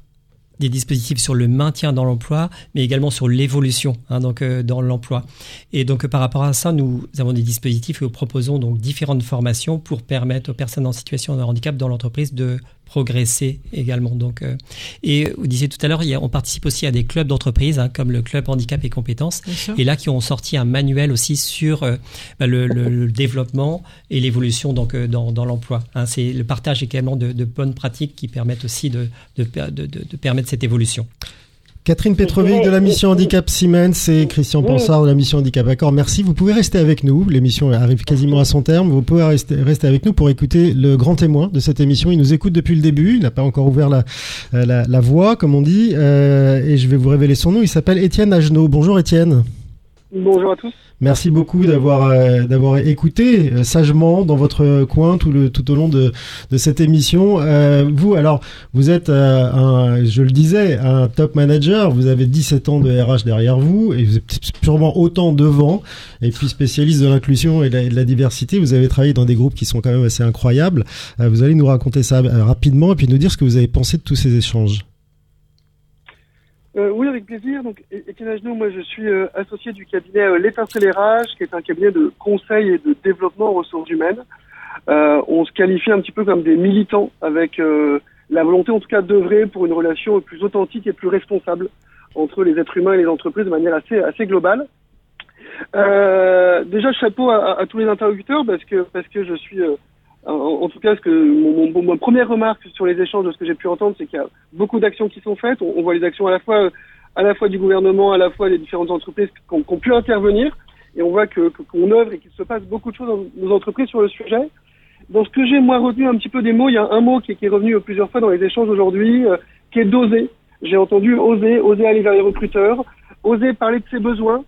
des dispositifs sur le maintien dans l'emploi, mais également sur l'évolution hein, euh, dans l'emploi. Et donc par rapport à ça, nous avons des dispositifs et nous proposons donc différentes formations pour permettre aux personnes en situation de handicap dans l'entreprise de progresser également. Donc, euh, et vous disiez tout à l'heure, on participe aussi à des clubs d'entreprise, hein, comme le club handicap et compétences, et là qui ont sorti un manuel aussi sur euh, bah, le, le, le, développement et l'évolution donc euh, dans, dans l'emploi. Hein, c'est le partage également de, de, bonnes pratiques qui permettent aussi de, de, de permettre cette évolution. Catherine Petrovic de la mission Handicap Siemens et Christian Ponsard de la mission Handicap Accord. Merci. Vous pouvez rester avec nous. L'émission arrive quasiment à son terme. Vous pouvez rester, rester avec nous pour écouter le grand témoin de cette émission. Il nous écoute depuis le début. Il n'a pas encore ouvert la, la, la, voix, comme on dit. Euh, et je vais vous révéler son nom. Il s'appelle Étienne Agenot. Bonjour Étienne. Bonjour à tous. Merci beaucoup d'avoir euh, d'avoir écouté euh, sagement dans votre coin tout le tout au long de de cette émission. Euh, vous alors vous êtes euh, un je le disais un top manager. Vous avez 17 ans de RH derrière vous et vous êtes sûrement autant devant. Et puis spécialiste de l'inclusion et, de la diversité. Vous avez travaillé dans des groupes qui sont quand même assez incroyables. vous allez nous raconter ça rapidement et puis nous dire ce que vous avez pensé de tous ces échanges. Euh, oui, avec plaisir. Donc, Étienne Agenot, moi, je suis euh, associé du cabinet euh, qui est un cabinet de conseil et de développement en ressources humaines. Euh, on se qualifie un petit peu comme des militants, avec euh, la volonté, en tout cas, d'œuvrer pour une relation plus authentique et plus responsable entre les êtres humains et les entreprises de manière assez assez globale. Déjà, chapeau à, à, tous les interlocuteurs parce que parce que je suis en, tout cas, ce que mon, mon, mon, première remarque sur les échanges de ce que j'ai pu entendre, c'est qu'il y a beaucoup d'actions qui sont faites. On, on, voit les actions à la fois à la fois du gouvernement, à la fois des différentes entreprises qui ont, pu intervenir, et on voit que qu'on œuvre et qu'il se passe beaucoup de choses dans nos entreprises sur le sujet. Dans ce que j'ai moi retenu un petit peu des mots, il y a un mot qui, qui est revenu plusieurs fois dans les échanges aujourd'hui, euh, qui est d'oser. J'ai entendu oser, oser aller vers les recruteurs, oser parler de ses besoins,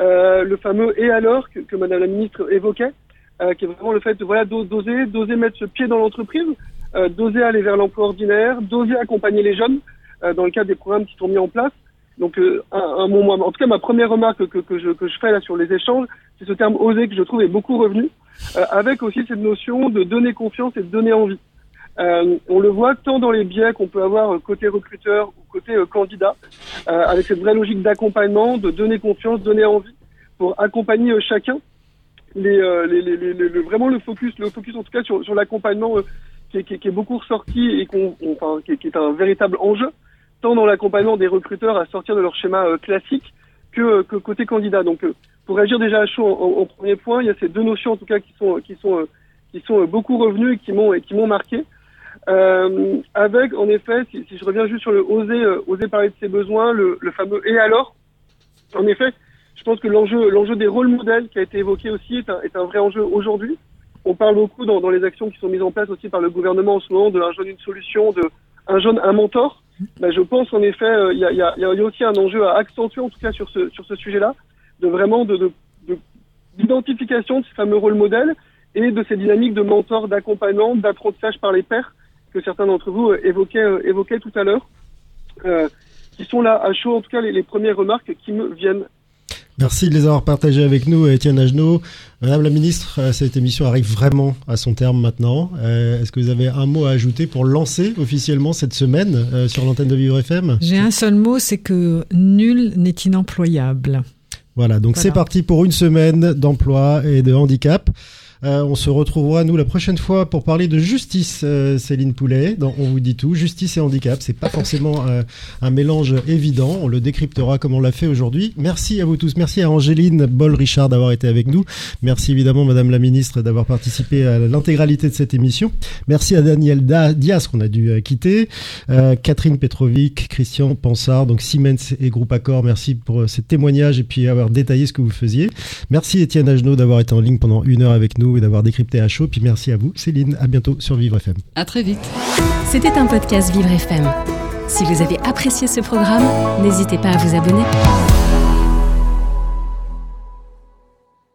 euh, le fameux et alors que, que Madame la Ministre évoquait euh, qui est vraiment le fait de voilà d'oser, d'oser mettre ce pied dans l'entreprise, euh, d'oser aller vers l'emploi ordinaire, d'oser accompagner les jeunes euh, dans le cadre des programmes qui sont mis en place. Donc, euh, un, un, moment, en tout cas, ma première remarque que, que, je, que je fais là sur les échanges, c'est ce terme oser que je trouve est beaucoup revenu, euh, avec aussi cette notion de donner confiance et de donner envie. Euh, on le voit tant dans les biais qu'on peut avoir côté recruteur ou côté candidat, avec cette vraie logique d'accompagnement, de donner confiance, donner envie, pour accompagner chacun les, euh, les, les, les, le, vraiment le focus, le focus en tout cas sur, sur l'accompagnement euh, qui, qui, qui, est beaucoup ressorti et qu'on, enfin, qui, qui, est un véritable enjeu, tant dans l'accompagnement des recruteurs à sortir de leur schéma euh, classique que, que, côté candidat. Donc, pour réagir déjà à chaud en, en, premier point, il y a ces deux notions en tout cas qui sont, qui sont, qui sont beaucoup revenues et qui m'ont, qui m'ont marqué. Euh, avec, en effet, si, si, je reviens juste sur le oser, oser parler de ses besoins, le, le fameux et alors, en effet, je pense que l'enjeu, l'enjeu des rôles modèles qui a été évoqué aussi est un, vrai enjeu aujourd'hui. On parle beaucoup dans, les actions qui sont mises en place aussi par le gouvernement en ce moment de un jeune une solution, de un jeune un mentor. Ben, je pense en effet, il y, a, aussi un enjeu à accentuer en tout cas sur ce sujet-là, de vraiment de, de, de d'identification de ces fameux rôles modèles et de ces dynamiques de mentor, d'accompagnant, d'apprentissage par les pairs que certains d'entre vous évoquaient, évoquaient tout à l'heure, qui sont là à chaud, en tout cas les premières remarques qui me viennent Merci de les avoir partagés avec nous, Étienne Agenot. Madame la ministre, euh, cette émission arrive vraiment à son terme maintenant. Euh, est-ce que vous avez un mot à ajouter pour lancer officiellement cette semaine euh, sur l'antenne de Vivre FM J'ai un seul mot, c'est que nul n'est inemployable. Voilà, donc c'est parti pour une semaine d'emploi et de handicap. Euh, on se retrouvera nous la prochaine fois pour parler de justice, euh, Céline Poulet. On vous dit tout, justice et handicap, c'est pas forcément euh, un mélange évident. On le décryptera comme on l'a fait aujourd'hui. Merci à vous tous. Merci à Angéline Boll-Richard d'avoir été avec nous. Merci évidemment, Madame la Ministre, d'avoir participé à l'intégralité de cette émission. Merci à Daniel Diaz qu'on a dû quitter, Catherine Petrovic, Christian Pansard, donc Siemens et Groupe Accor. Merci pour ces témoignages et puis avoir détaillé ce que vous faisiez. Merci Étienne Agenot d'avoir été en ligne pendant une heure avec nous et d'avoir décrypté à chaud. Puis merci à vous, Céline. À bientôt sur Vivre FM. À très vite. C'était un podcast Vivre FM. Si vous avez apprécié ce programme, n'hésitez pas à vous abonner.